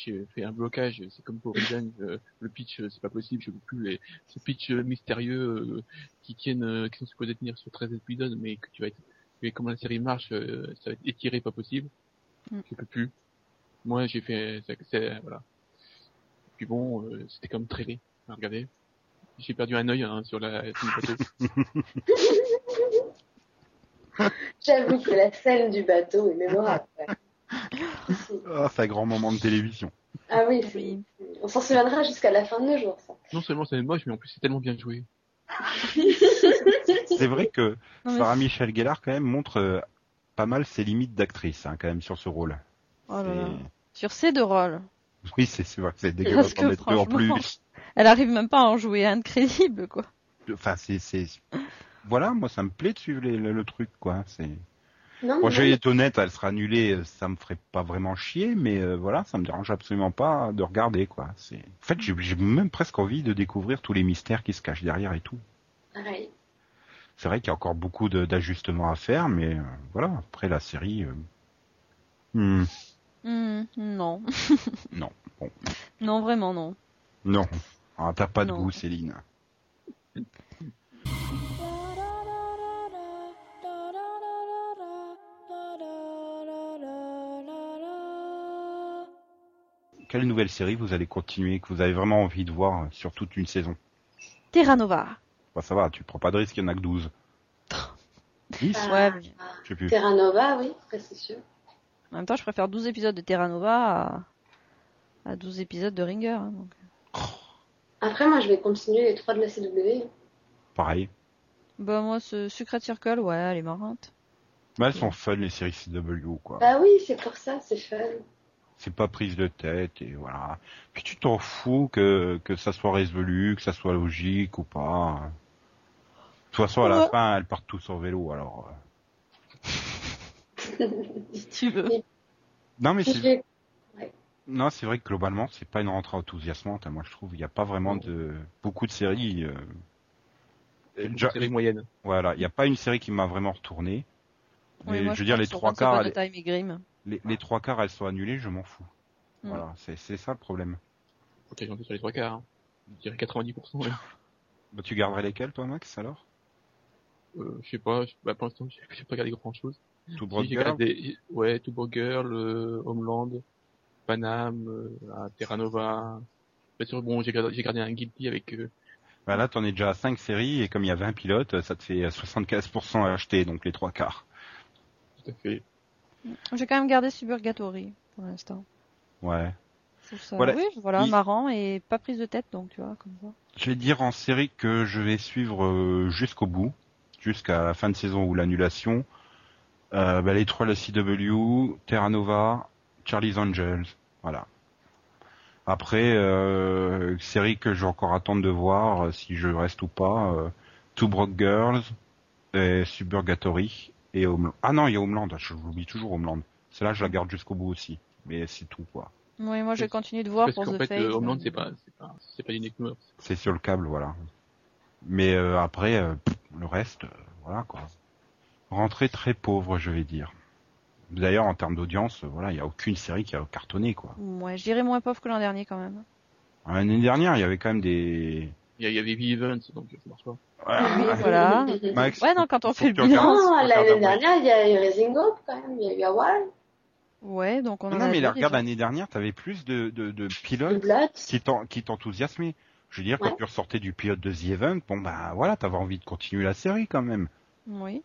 j'ai fait un blocage. C'est comme pour Revenge. euh, le pitch, euh, c'est pas possible. Je veux plus les, ce pitch euh, mystérieux euh, qui tiennent, euh, qui sont supposés tenir sur 13 épisodes, mais que tu vas être, et comment la série marche, euh, ça va être étiré, pas possible. Mm. Je peux plus. Moi, j'ai fait, c'est, voilà. Puis bon, euh, c'était comme traîné à regarder. J'ai perdu un œil hein, sur la. [laughs] J'avoue que la scène du bateau est mémorable. ouais. Ah, c'est un grand moment de télévision. Ah oui, c'est- on s'en souviendra jusqu'à la fin de nos jours, ça. Non seulement c'est moche, mais en plus c'est tellement bien joué. C'est vrai que [laughs] Sarah Michelle Gellar, quand même, montre euh, pas mal ses limites d'actrice, hein, quand même, sur ce rôle. Oh là là. C'est- Sur ces deux rôles. Oui, c'est c'est vrai que c'est dégueulasse d'en mettre deux en plus. [laughs] Elle arrive même pas à en jouer un crédible, quoi. Enfin, c'est, c'est, voilà, moi, ça me plaît de suivre les- le, le truc, quoi. C'est, Non, moi, je vais être honnête, elle sera annulée, euh, ça me ferait pas vraiment chier, mais euh, voilà, ça me dérange absolument pas de regarder, quoi. C'est, en fait, j'ai, j'ai même presque envie de découvrir tous les mystères qui se cachent derrière et tout. C'est vrai qu'il y a encore beaucoup de- d'ajustements à faire, mais euh, voilà, après la série, euh, hmm, Hmm, non. [laughs] non, bon, Non, vraiment non. non, Ah, t'as pas de Non. goût, Céline. Quelle nouvelle série vous allez continuer, que vous avez vraiment envie de voir sur toute une saison? Terra Nova. Bah ça va, tu prends pas de risque, il y en a que 12. 10 [laughs] Ah, Ouais, mais-. Je sais plus. Terra Nova, oui, ça c'est sûr. En même temps, je préfère 12 épisodes de Terra Nova à, à 12 épisodes de Ringer. hein, donc. Après, moi, je vais continuer les trois de la CW. Pareil. Bah, moi, ce Secret Circle, ouais, elle est marrante. Mais elles sont fun les séries CW quoi. Bah oui, c'est pour ça, c'est fun. C'est pas prise de tête et voilà. Puis tu t'en fous que, que ça soit résolu, que ça soit logique ou pas. De toute façon, à la fin, elles partent tous en vélo, alors. euh. [laughs] Si tu veux. Non, mais c'est, non, c'est vrai que globalement, c'est pas une rentrée enthousiasmante, hein, moi je trouve. Il n'y a pas vraiment de, beaucoup de séries, euh, une série moyenne. voilà, il n'y a pas une série qui m'a vraiment retourné. Oui, Mais moi, je veux dire, les trois quarts, a les, Time et Grimm. Les, les trois quarts, elles sont annulées, je m'en fous. Voilà, c'est, ça le problème. Ok, j'en ai sur les trois quarts. hein. Je dirais 90%. ouais. [laughs] Bah, tu garderais lesquelles, toi, Max, alors? Euh, je sais pas, je- bah, pour l'instant, j'ai j'ai pas regardé grand chose. Tout Si, Broad Girl? ouais, Two Broke Girl, euh, Homeland, Panam, euh, ah, Terra Nova. Bien sûr, bon, j'ai gardé, gardé un Guilty avec, euh, Bah là, t'en es déjà à 5 séries, et comme il y a 20 pilotes, ça te fait 75% à acheter, donc les trois quarts. tout à fait. J'ai quand même gardé Suburgatory pour l'instant. Ouais. Ça, Voilà. oui, voilà, Il- marrant et pas prise de tête, donc tu vois, comme ça. Je vais dire en série que je vais suivre euh, jusqu'au bout, jusqu'à la fin de saison ou l'annulation. Euh, bah, les trois la CW, Terra Nova, Charlie's Angels, voilà. Après, euh, série que je vais encore attendre de voir si je reste ou pas, euh, Two Broke Girls, et Suburgatory et Homeland. Ah non, il y a Homeland, je l'oublie toujours Homeland. Celle-là, je la garde jusqu'au bout aussi, mais c'est tout quoi. Oui, moi, j'ai Parce- continué de voir Parce pour qu'en The fait, Face. euh, Homeland, mais- c'est pas, c'est pas, c'est pas du. C'est sur le câble, voilà. Mais euh, après, euh, pff, le reste, euh, voilà quoi. Rentrée très pauvre, je vais dire. D'ailleurs, en termes d'audience, euh, voilà, il n'y a aucune série qui a cartonné, quoi. Ouais, je dirais moins pauvre que l'an dernier quand même. L'année dernière, il y avait quand même des... Il y, avait The Events, donc ça marche pas. Oui, voilà. [laughs] Max, Ouais, non, quand on fait le bilan. regardes- Non, l'année dernière, il y a eu Raising Hope quand même, il y a eu Hawaii, Ouais, donc on en Non, a mais là, regarde, l'année dernière, t'avais plus de, de, pilotes qui t'en- qui t'enthousiasmaient. Je veux dire, quand tu ressortais du pilote de The Event, bon bah voilà, t'avais envie de continuer la série quand même. Oui.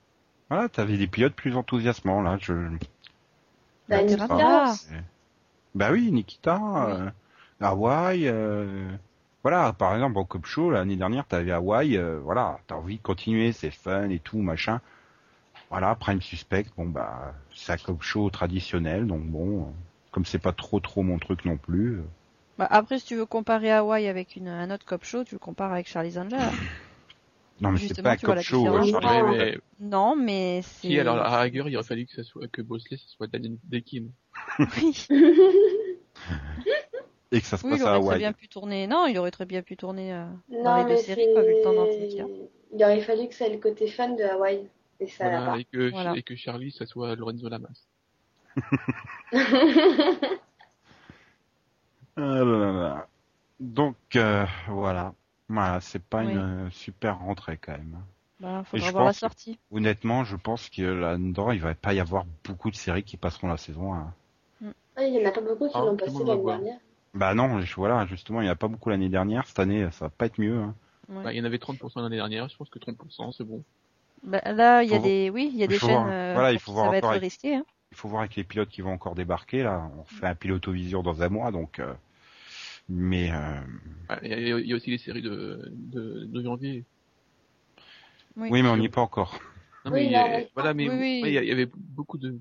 Voilà, t'avais des pilotes plus enthousiasmants, là. Je... Bah, Nikita. Bah oui, Nikita, euh, Hawaii, euh, voilà, par exemple, au Cop Show, l'année dernière, t'avais Hawaii, euh, voilà, t'as envie de continuer, c'est fun et tout, machin. Voilà, Prime Suspect, bon bah, c'est un Cop Show traditionnel, donc bon, comme c'est pas trop trop mon truc non plus. euh, Bah, après, si tu veux comparer Hawaii avec une, un autre cop show, tu le compares avec Charlie's Angel. [laughs] Non mais c'est pas un Cop Show, euh. Ouais, mais, non, mais c'est... si, alors, à la rigueur, il aurait fallu que ça soit, que Bosley, ce soit Daniel Dekim. Oui, [laughs] [laughs] Et que ça se oui il passe à aurait très Hawaï. bien pu tourner... Non, il aurait très bien pu tourner euh, dans Non, les deux séries, pas vu le temps c'est... Il aurait fallu que ça ait le côté fan de Hawaï. Et ça là et que, Voilà. et que Charlie, ça soit Lorenzo Lamas. [laughs] Ah là là là. Donc euh, voilà, voilà, c'est pas Oui. une euh, super rentrée quand même. Bah, faudra je voir la que- sortie. Honnêtement, je pense que là-dedans, il va pas y avoir beaucoup de séries qui passeront la saison 1. Ah, il y en a pas beaucoup qui Ah, l'ont passé l'année dernière. Bah non, je- voilà, justement, il n'y en a pas beaucoup l'année dernière. Cette année, ça va pas être mieux. hein. Ouais. Bah, il y en avait 30% l'année dernière, je pense que 30%, c'est bon. Bah, là, il y a Faut des, oui, il y a des chaînes. voir. euh, Voilà, il pour faut qui voir ça va être avec- risqué. Hein. Il faut voir avec les pilotes qui vont encore débarquer. Là, on fait un pilotovision dans un mois, donc. euh, Mais euh, Ah, Il y, a- il y a aussi les séries de, de, de janvier. Oui. oui, mais on n'y est pas encore. Non, Oui, là, euh, voilà, mais Oui, oui. ouais, il y, avait beaucoup de,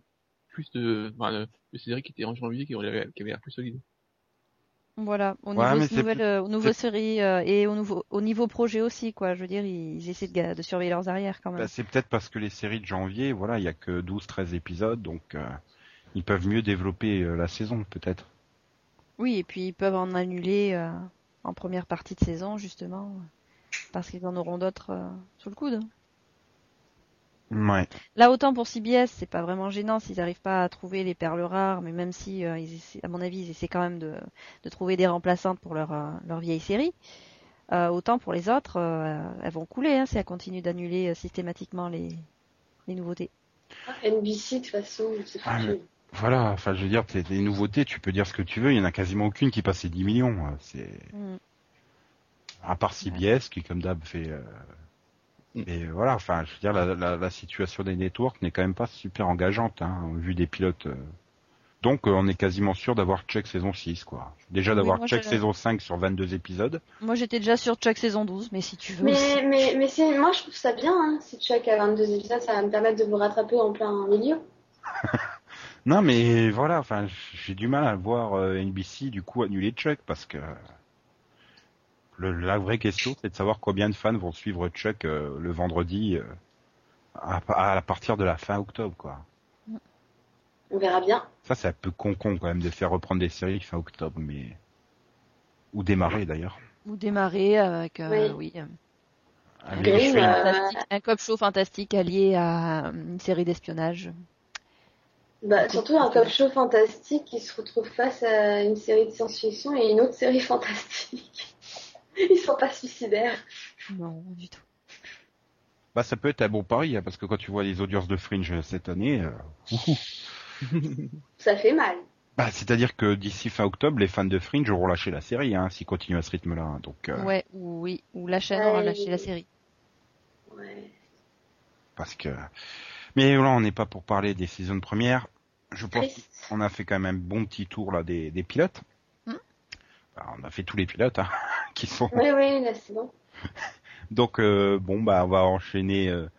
plus de, enfin, de, de séries qui étaient en janvier qui avaient, qui avaient l'air plus solides. Voilà, au Ouais, niveau, nouvelle, plus- euh, aux nouvelles séries euh, et au, nouveau, au niveau projet aussi, quoi. Je veux dire, ils essaient de, de surveiller leurs arrières quand même. Bah, c'est peut-être parce que les séries de janvier, voilà, il y a que 12-13 épisodes, donc euh, ils peuvent mieux développer euh, la saison, peut-être. Oui, et puis ils peuvent en annuler en première partie de saison, justement, parce qu'ils en auront d'autres sous le coude. Ouais. Là, autant pour CBS, c'est pas vraiment gênant s'ils n'arrivent pas à trouver les perles rares, mais même si, euh, ils essaient- à mon avis, ils essaient quand même de, de trouver des remplaçantes pour leur, euh, leur vieille série. Euh, autant pour les autres, euh, elles vont couler hein, si elles continuent d'annuler euh, systématiquement les, les nouveautés. NBC, de toute façon, c'est Ah. Voilà, enfin, je veux dire, t'es- des nouveautés, tu peux dire ce que tu veux, il y en a quasiment aucune qui passait 10 millions. C'est Mm. à part CBS qui, comme d'hab, fait. Mm. Et voilà, enfin, je veux dire, la, la, la situation des networks n'est quand même pas super engageante, hein, au vu des pilotes. euh. Donc, euh, on est quasiment sûr d'avoir Check saison 6, quoi. Déjà Oui, d'avoir Check saison 5 sur 22 épisodes. Moi, j'étais déjà sur Chuck saison 12, mais si tu veux. Mais, mais, mais c'est, moi, je trouve ça bien, hein. Si Chuck a 22 épisodes, ça va me permettre de vous rattraper en plein milieu. [laughs] Non, mais voilà, enfin, j'ai du mal à voir euh, NBC du coup annuler Chuck parce que le, la vraie question, c'est de savoir combien de fans vont suivre Chuck euh, le vendredi euh, à, à partir de la fin octobre, quoi. On verra bien. Ça, c'est un peu con-con quand même de faire reprendre des séries fin octobre, mais ou démarrer d'ailleurs. Ou démarrer avec, euh, oui, euh, un, Avec Green, cop show euh, fantastique, un cop show fantastique allié à une série d'espionnage. Bah, surtout un cop show fantastique qui se retrouve face à une série de science-fiction et une autre série [laughs] fantastique. [laughs] Ils sont pas suicidaires. Non, du tout. Bah, ça peut être un bon pari, hein, parce que quand tu vois les audiences de Fringe cette année, euh. [laughs] Ça fait mal. bah, c'est-à-dire que d'ici fin octobre, les fans de Fringe auront lâché la série, hein, s'ils continuent à ce rythme-là. hein. Donc, euh, Ouais, ou oui, ou la chaîne aura lâché la série. Ouais. parce que. Mais là, on n'est pas pour parler des saisons premières. Je pense qu'on a fait quand même un bon petit tour là des, des pilotes. Bah, on a fait tous les pilotes hein, [laughs] qui sont. Oui, oui, là, c'est bon. [laughs] Donc euh, bon bah on va enchaîner euh,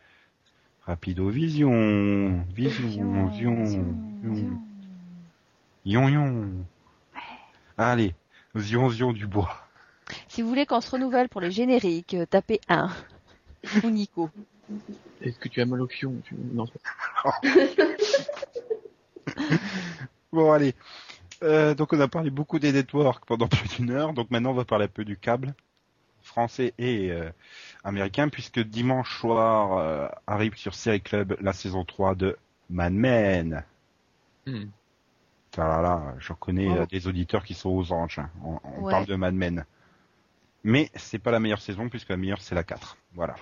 rapido vision vision vision vision yon yon. Allez zion zion du bois. Si vous voulez qu'on se renouvelle pour les génériques, euh, tapez 1. [laughs] ou Nico. Est-ce que tu as mal au fion tu... Non, Bon allez. Euh, donc on a parlé beaucoup des networks pendant [laughs] plus d'une heure. Donc maintenant on va parler un peu du câble français et euh, américain puisque dimanche soir euh, arrive sur Série Club la saison 3 de Mad Men. Hmm. Ah là là, je connais euh, des auditeurs qui sont aux anges. hein. On, on Ouais. parle de Mad Men. Mais c'est pas la meilleure saison puisque la meilleure c'est la 4. Voilà.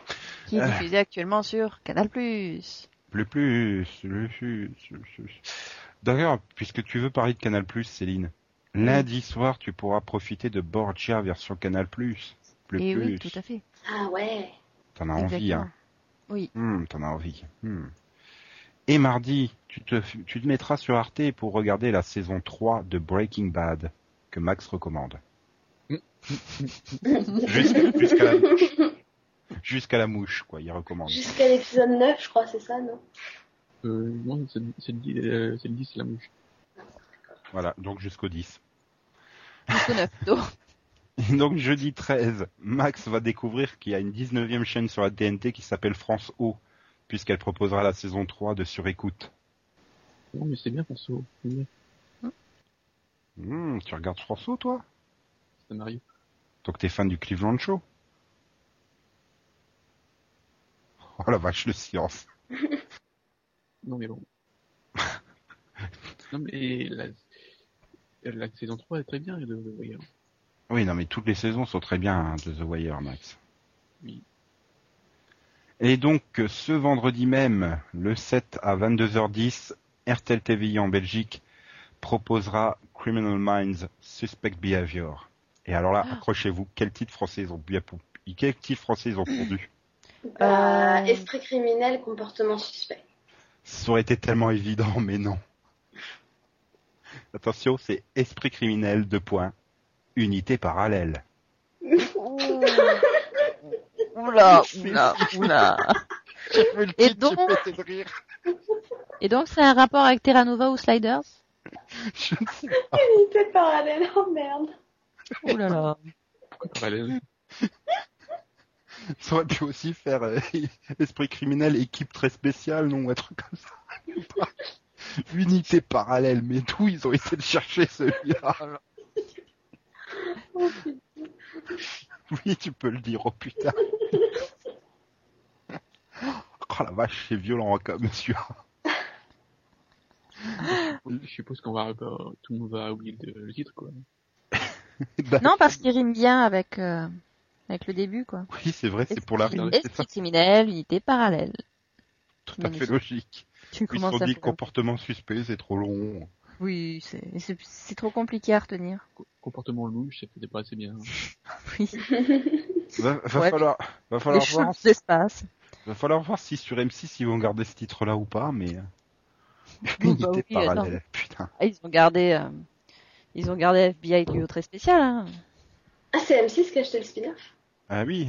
Qui est diffusé actuellement sur Canal+. Plus plus, plus, plus, plus, plus. D'ailleurs, puisque tu veux parler de Canal+, Céline, lundi soir tu pourras profiter de Borgia version Canal+. Plus Et plus. oui, tout à fait. Ah ouais. T'en as envie, hein. Oui. Hmm, T'en as envie. Hmm. Et mardi, tu te, tu te mettras sur Arte pour regarder la saison 3 de Breaking Bad, que Max recommande. Jusqu'à jusqu'à la mouche. Jusqu'à la mouche, quoi, il recommande. Jusqu'à l'épisode 9, je crois, c'est ça, non? Euh, non, c'est c'est le 10, euh, c'est le 10, la mouche. Voilà, donc jusqu'au 10. Jusqu'au 9. [laughs] Donc, jeudi 13, Max va découvrir qu'il y a une 19e chaîne sur la TNT qui s'appelle France O, puisqu'elle proposera la saison 3 de Surécoute. Non, mais c'est bien, François. C'est bien. Hmm, tu regardes France O, toi? Ça m'arrive. Donc t'es fan du Cleveland Show? Oh la vache, le silence. [laughs] Non, mais bon. [laughs] non, mais la, la saison 3 est très bien, de The Wire. Oui, non, mais toutes les saisons sont très bien hein, de The Wire, Max. Oui. Et donc, euh, ce vendredi même, le 7 à 22h10, RTL TVI en Belgique proposera Criminal Minds Suspect Behavior. Et alors là, accrochez-vous, quel titre français ils ont quel titre français ils ont pondu? Bah, Euh. Esprit criminel, comportement suspect. Ça aurait été tellement évident, mais non. Attention, c'est Esprit criminel, deux points, unité parallèle. Oula, oula, oula. Et donc, et donc c'est un rapport avec Terra Nova ou Sliders? Je ne sais Unité parallèle, oh merde. Oh là là. Ça aurait pu aussi faire euh, [laughs] esprit criminel, équipe très spéciale, non, ou un truc comme ça. Unité parallèle, mais d'où ils ont essayé de chercher celui-là Oh. Oui, tu peux le dire, oh putain. Oh la vache, c'est violent comme monsieur. Je suppose qu'on va, bah, tout le monde va oublier le, titre, quoi. [laughs] Non, parce qu'il rime bien avec, euh, avec le début, quoi. Oui, c'est vrai, c'est pour la Esprit criminel, unité parallèle? tout à fait logique. Tu Ils sont dit comportement suspect, c'est trop long. Oui, c'est trop compliqué à retenir. Co- Comportement louche, ça faisait pas assez bien. [laughs] Oui. [laughs] Va, va Ouais, falloir, va Les falloir choses voir, d'espace. va falloir voir si sur M6 ils vont garder ce titre-là ou pas, mais Bon, [laughs] bah unité oui, parallèle, putain. Ah, ils ont gardé, euh, ils ont gardé FBI duo [coughs] très spécial, hein. Ah, c'est M6 qui a acheté le spin-off Ah oui.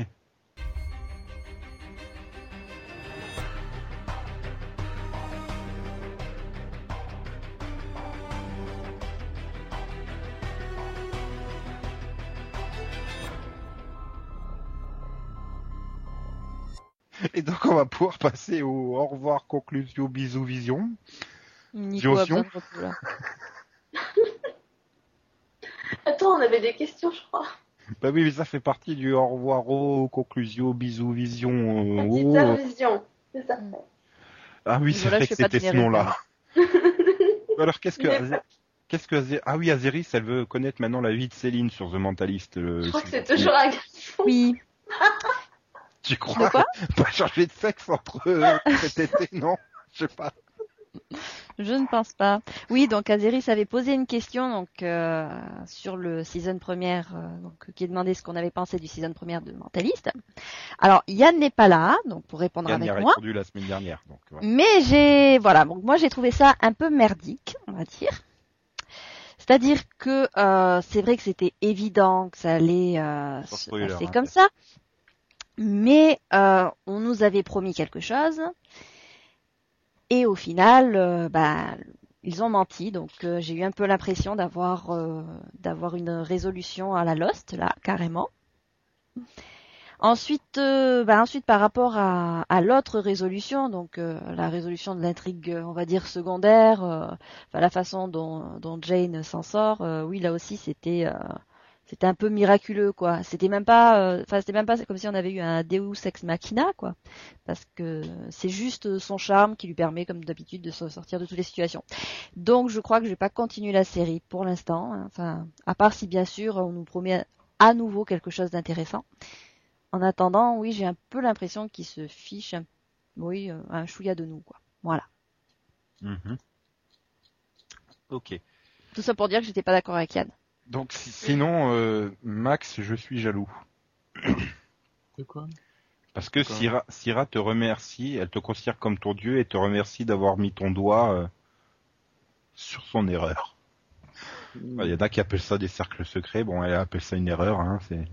Et donc on va pouvoir passer au au revoir, conclusion, bisous, vision. Nico a. [laughs] Attends, on avait des questions, je crois. Bah oui, mais ça fait partie du au revoir, oh, conclusion, bisous, vision. euh, oh. vision. C'est ça. Ah oui, c'est vrai que c'était ce nom-là. Alors qu'est-ce que qu'est-ce que ah oui Azeris elle veut connaître maintenant la vie de Céline sur The Mentalist. le- Je crois que c'est toujours un garçon. Oui. Tu crois Pas [laughs] changer de sexe entre euh, cet été, non? Je sais pas. Je ne pense pas. Oui, donc Azeris avait posé une question donc euh, sur le season première, euh, donc qui demandait ce qu'on avait pensé du season première de Mentaliste. Alors Yann n'est pas là, donc pour répondre Yann y a avec moi. répondu la semaine dernière, donc. Mais j'ai voilà, donc moi j'ai trouvé ça un peu merdique, on va dire. C'est-à-dire que euh, c'est vrai que c'était évident que ça allait euh, se passer hein. comme ça, mais euh, on nous avait promis quelque chose et au final, euh, bah, ils ont menti. Donc euh, j'ai eu un peu l'impression d'avoir euh, d'avoir une résolution à la Lost là, carrément. Ensuite, bah, par rapport à, l'autre résolution, donc la résolution de l'intrigue, on va dire secondaire, la façon dont, Jane s'en sort, oui là aussi c'était c'était un peu miraculeux quoi. C'était même pas, euh, enfin c'était même pas comme si on avait eu un Deus ex machina quoi, parce que c'est juste son charme qui lui permet comme d'habitude de se sortir de toutes les situations. Donc je crois que je vais pas continuer la série pour l'instant, hein. enfin à part si bien sûr on nous promet à nouveau quelque chose d'intéressant. En attendant, oui, j'ai un peu l'impression qu'il se fiche, un... oui, euh, un chouïa de nous, quoi. Voilà. Mhm. Ok. Tout ça pour dire que j'étais pas d'accord avec Yann. Donc si- sinon, euh, Max, je suis jaloux. De quoi? Parce que D'accord. Syrah, Syrah te remercie, elle te considère comme ton dieu et te remercie d'avoir mis ton doigt euh, sur son erreur. Il y en a qui appellent ça des cercles secrets, bon elle appelle ça une erreur, hein, c'est...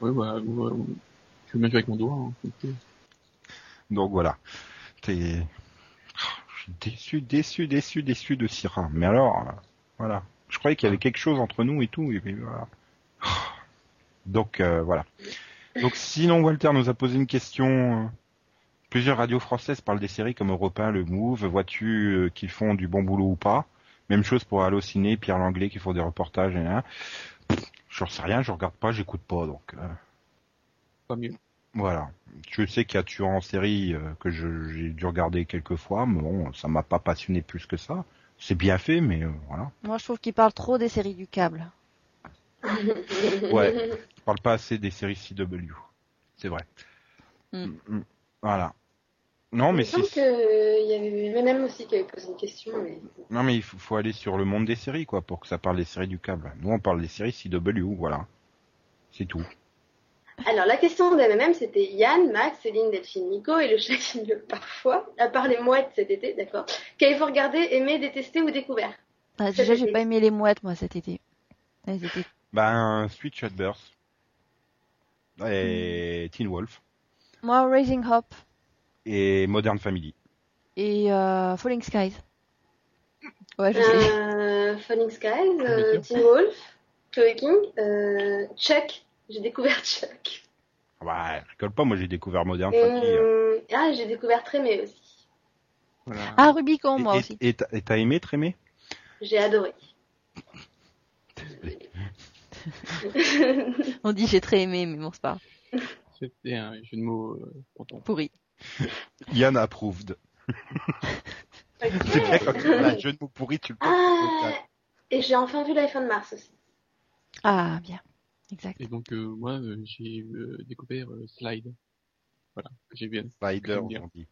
Ouais, bah, ouais, ouais. je jouer avec mon doigt. Hein. Donc voilà. T'es... Je suis déçu, déçu, déçu, déçu de Syrah. Mais alors, euh, voilà. Croyais qu'il y avait quelque chose entre nous et tout, et puis voilà. [sighs] Donc euh, voilà. Donc sinon Walter nous a posé une question. euh, Plusieurs radios françaises parlent des séries comme Europe 1, Le Move. Vois-tu euh, qu'ils font du bon boulot ou pas? Même chose pour Allociné, Pierre Langlais qui font des reportages. Et, hein. J'en sais rien, je regarde pas, j'écoute pas. Donc euh, Pas mieux. Voilà. Je sais qu'il y a tueur en série que je- j'ai dû regarder quelques fois, mais bon, ça m'a pas passionné plus que ça. C'est bien fait, mais euh, voilà. Moi, je trouve qu'il parle trop des séries du câble. [laughs] Ouais. Je parle pas assez des séries CW. C'est vrai. Mm. Mm. Voilà. Non, mais Il semble si. qu'il y avait Eminem aussi qui avait posé une question. Mais... Non, mais il faut, faut aller sur le monde des séries, quoi, pour que ça parle des séries du câble. Nous, on parle des séries CW, voilà. C'est tout. Alors, la question d'MMM, c'était Yann, Max, Céline, Delphine, Nico et le chat qui miaule parfois, à part les mouettes cet été, d'accord Qu'avez-vous regardé, aimé, détesté ou découvert? Ah, déjà, j'ai pas aimé les mouettes, moi, cet été. Elles étaient... Ben, Sweet Shot Burst. Et Teen Wolf. Moi, Raising Hope Et Modern Family. et euh, Falling Skies. Ouais, je sais. euh, Falling Skies, euh, Teen Wolf, Chloe King, euh, Chuck, j'ai découvert Chuck. Bah, rigole pas, moi j'ai découvert Modern Et, Family. euh, ah, j'ai découvert Trémé aussi. Voilà. Ah, Rubicon, moi et- aussi. Et t'as aimé Trémé? J'ai adoré. [laughs] On dit j'ai très aimé, mais bon, c'est pas. C'était un jeu de mots euh, content. pourri. [laughs] Yann approved. [laughs] C'est bien quand tu as un jeu de mots pourri, tu le. Ah, et j'ai enfin vu l'iPhone Mars aussi. Ah, bien. Exact. Et donc euh, moi euh, j'ai euh, découvert euh, Slide. Voilà, que j'ai bien. Bien. on dit.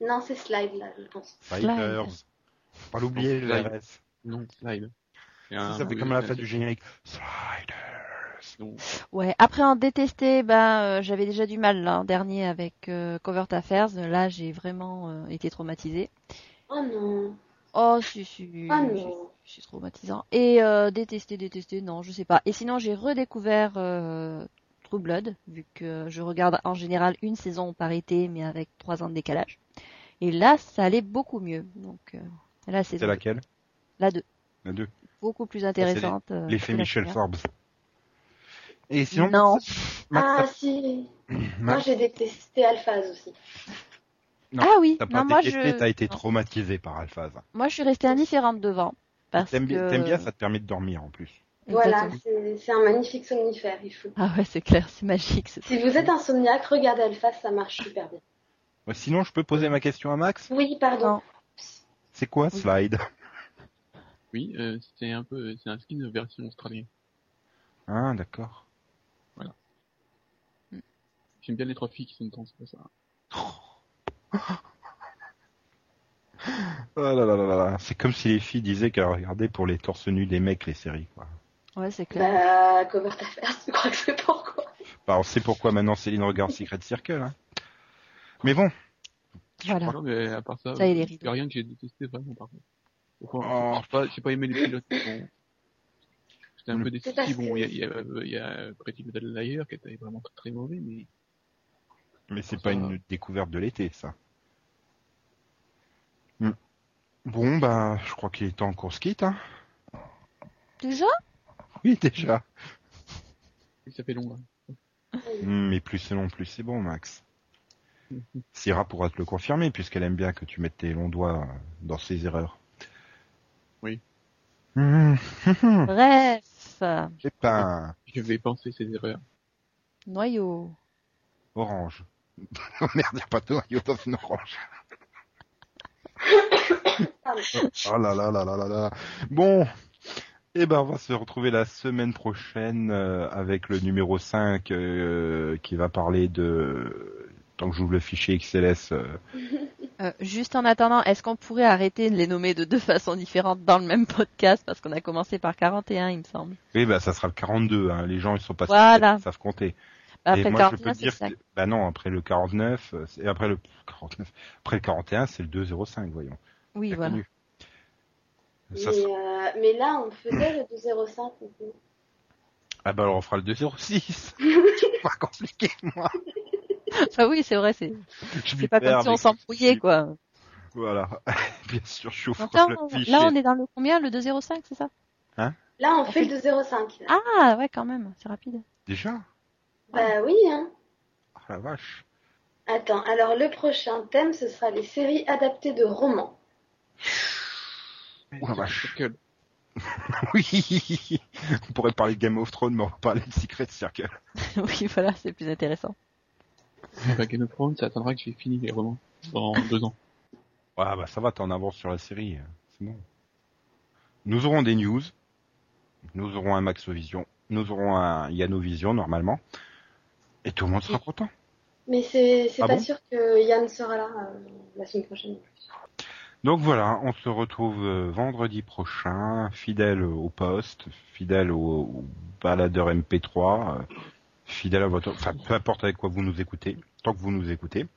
Non, c'est Slide là, je pense. Spiders. Faut Pas l'oublier, le. RS. Non, Slide. Ça, fait oui, comme la fête du générique. Sliders. donc, Ouais. Après en détester, ben euh, j'avais déjà du mal l'an dernier avec euh, Covert Affairs. Là, j'ai vraiment euh, été traumatisée. Oh non. Oh, si, si. Si, non. C'est traumatisant. Et euh, détester, détester, non, je sais pas. Et sinon, j'ai redécouvert euh, True Blood, vu que je regarde en général une saison par été, mais avec trois ans de décalage. Et là, ça allait beaucoup mieux. Donc, euh, la saison C'est laquelle? La 2. La 2. Beaucoup plus intéressante. L'effet Michel. Forbes. Et sinon, Non. Max, Ah si. [clears throat] Moi j'ai détesté Alphaz aussi. Non, ah oui, t'as pas non, moi détesté, je, t'as été non. traumatisé par Alphaz. moi je suis restée indifférente devant. Parce T'aimes que... bien, t'aimes bien, ça te permet de dormir en plus. Voilà, c'est un magnifique somnifère, il faut. Ah ouais, c'est clair, c'est magique. Si vous êtes insomniaque, regardez Alphaz, ça marche super bien. Ouais, Sinon, je peux poser ma question à Max? Oui, pardon. C'est quoi. Slide? Oui, euh, c'est un peu, c'est un skin version australien. Ah, d'accord. J'aime bien les trois filles qui sont dedans, c'est pour ça. [laughs] Oh là là là là. C'est comme si les filles disaient qu'elles regardaient pour les torse nus des mecs les séries. Quoi. Ouais, c'est clair. Bah, Covert Affairs, je crois que c'est pourquoi. Bah, on sait pourquoi maintenant Céline regarde Secret Circle. Hein. Mais bon, Voilà. Non, mais à part ça, Ça y est, les il y a rien que j'ai détesté vraiment par contre. Enfin, Oh. j'ai pas, aimé les pilotes. Bon. J'étais un peu déçu. Bon, il y a, y a, y a Pretty Little Liar qui était vraiment très, très mauvais, mais mais c'est pas une découverte de l'été, ça. Hmm. Bon, bah, je crois qu'il est temps qu'on se quitte. Hein. Déjà? Oui, déjà. ça fait long là. Hmm, mais plus c'est long, plus c'est bon, Max. [laughs] Syrah pourra te le confirmer, puisqu'elle aime bien que tu mettes tes longs doigts euh, dans ses erreurs. Oui. Hmm, [laughs] Bref. J'ai pas Je vais penser ces erreurs. Noyau. orange. [laughs] oh merde, y a pas de noyau dans une orange. Pardon. Oh là là là là là là. Bon. Eh ben, on va se retrouver la semaine prochaine euh, avec le numéro 5 euh, qui va parler de... Tant que j'ouvre le fichier XLS, euh, [laughs] Euh, juste en attendant, est-ce qu'on pourrait arrêter de les nommer de deux façons différentes dans le même podcast? Parce qu'on a commencé par 41, il me semble. oui, bah, ça sera le 42. Hein. Les gens, ils sont pas Voilà. ils savent compter. Après Et le moi, je peux 41, te c'est dire que... Bah non, après le 49, euh, c'est- après le 49, après le 41, c'est le 205, voyons. Oui, voilà. connu. Ça Mais, sera- euh, mais là, on faisait le 205. du coup. Ah bah alors on fera le 206. [laughs] c'est pas compliqué, moi. Ah oui, c'est vrai, c'est pas comme si on s'embrouillait, quoi. Voilà. [laughs] Bien sûr, je Donc ouvre là, on, là, on est dans le combien Le 205, c'est ça? Là, on, fait, fait- le 205. là. Ah, ouais, quand même, c'est rapide. Déjà? Bah oui, hein. Oh la vache. Attends, alors le prochain thème, ce sera les séries adaptées de romans. Oh la vache. Circle. [laughs] Oui. On pourrait parler de Game of Thrones, mais on va parler de Secret Circle. [laughs] oui, voilà, c'est plus intéressant. Bah, Game of Thrones, ça attendra que j'ai fini les romans dans [laughs] deux ans. Ouais, bah ça va, t'en avances sur la série. euh, C'est bon. Nous aurons des news. Nous aurons un Max Vision. Nous aurons un Yanovision normalement. Et tout le monde sera content. Mais c'est c'est Ah pas bon? sûr que Yann sera là euh, la semaine prochaine. Donc voilà, on se retrouve euh, vendredi prochain, fidèle au poste, fidèle au, au baladeur MP3, euh, fidèle à votre... Enfin, peu importe avec quoi vous nous écoutez, tant que vous nous écoutez.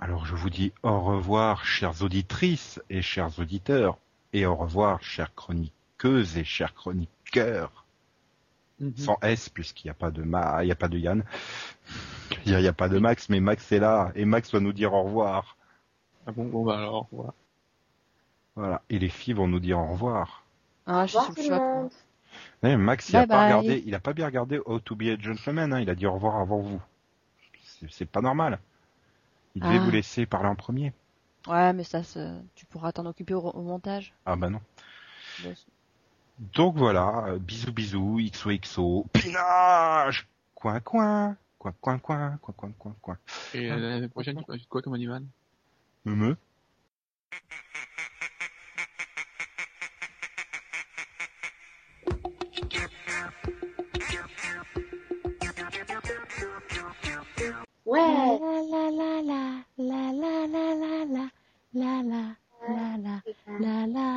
Alors je vous dis au revoir, chères auditrices et chers auditeurs, et au revoir, chères chroniqueuses et chers chroniqueurs. Sans S, puisqu'il n'y a pas de Ma, il n'y a pas de Yann. Il n'y a pas de Max, mais Max est là, et Max va nous dire au revoir. Ah bon, bon bah alors, voilà. Voilà. Et les filles vont nous dire au revoir. Ah, je suis sous le choc. Ouais, Max, il Bye a pas bye. regardé, il a pas bien regardé How to be a gentleman, hein. Il a dit au revoir avant vous. C'est- C'est pas normal. Il devait Ah. vous laisser parler en premier. Ouais, mais ça, tu pourras t'en occuper au, au montage. Ah bah non. Bon, Donc voilà, euh, bisous bisous, XOXO, pinage, coin coin, coin coin coin, coin coin coin coin. Et l'année prochaine, tu vas quoi comme animal? Mumu Ouais. La la la la la la la la la la la la la la la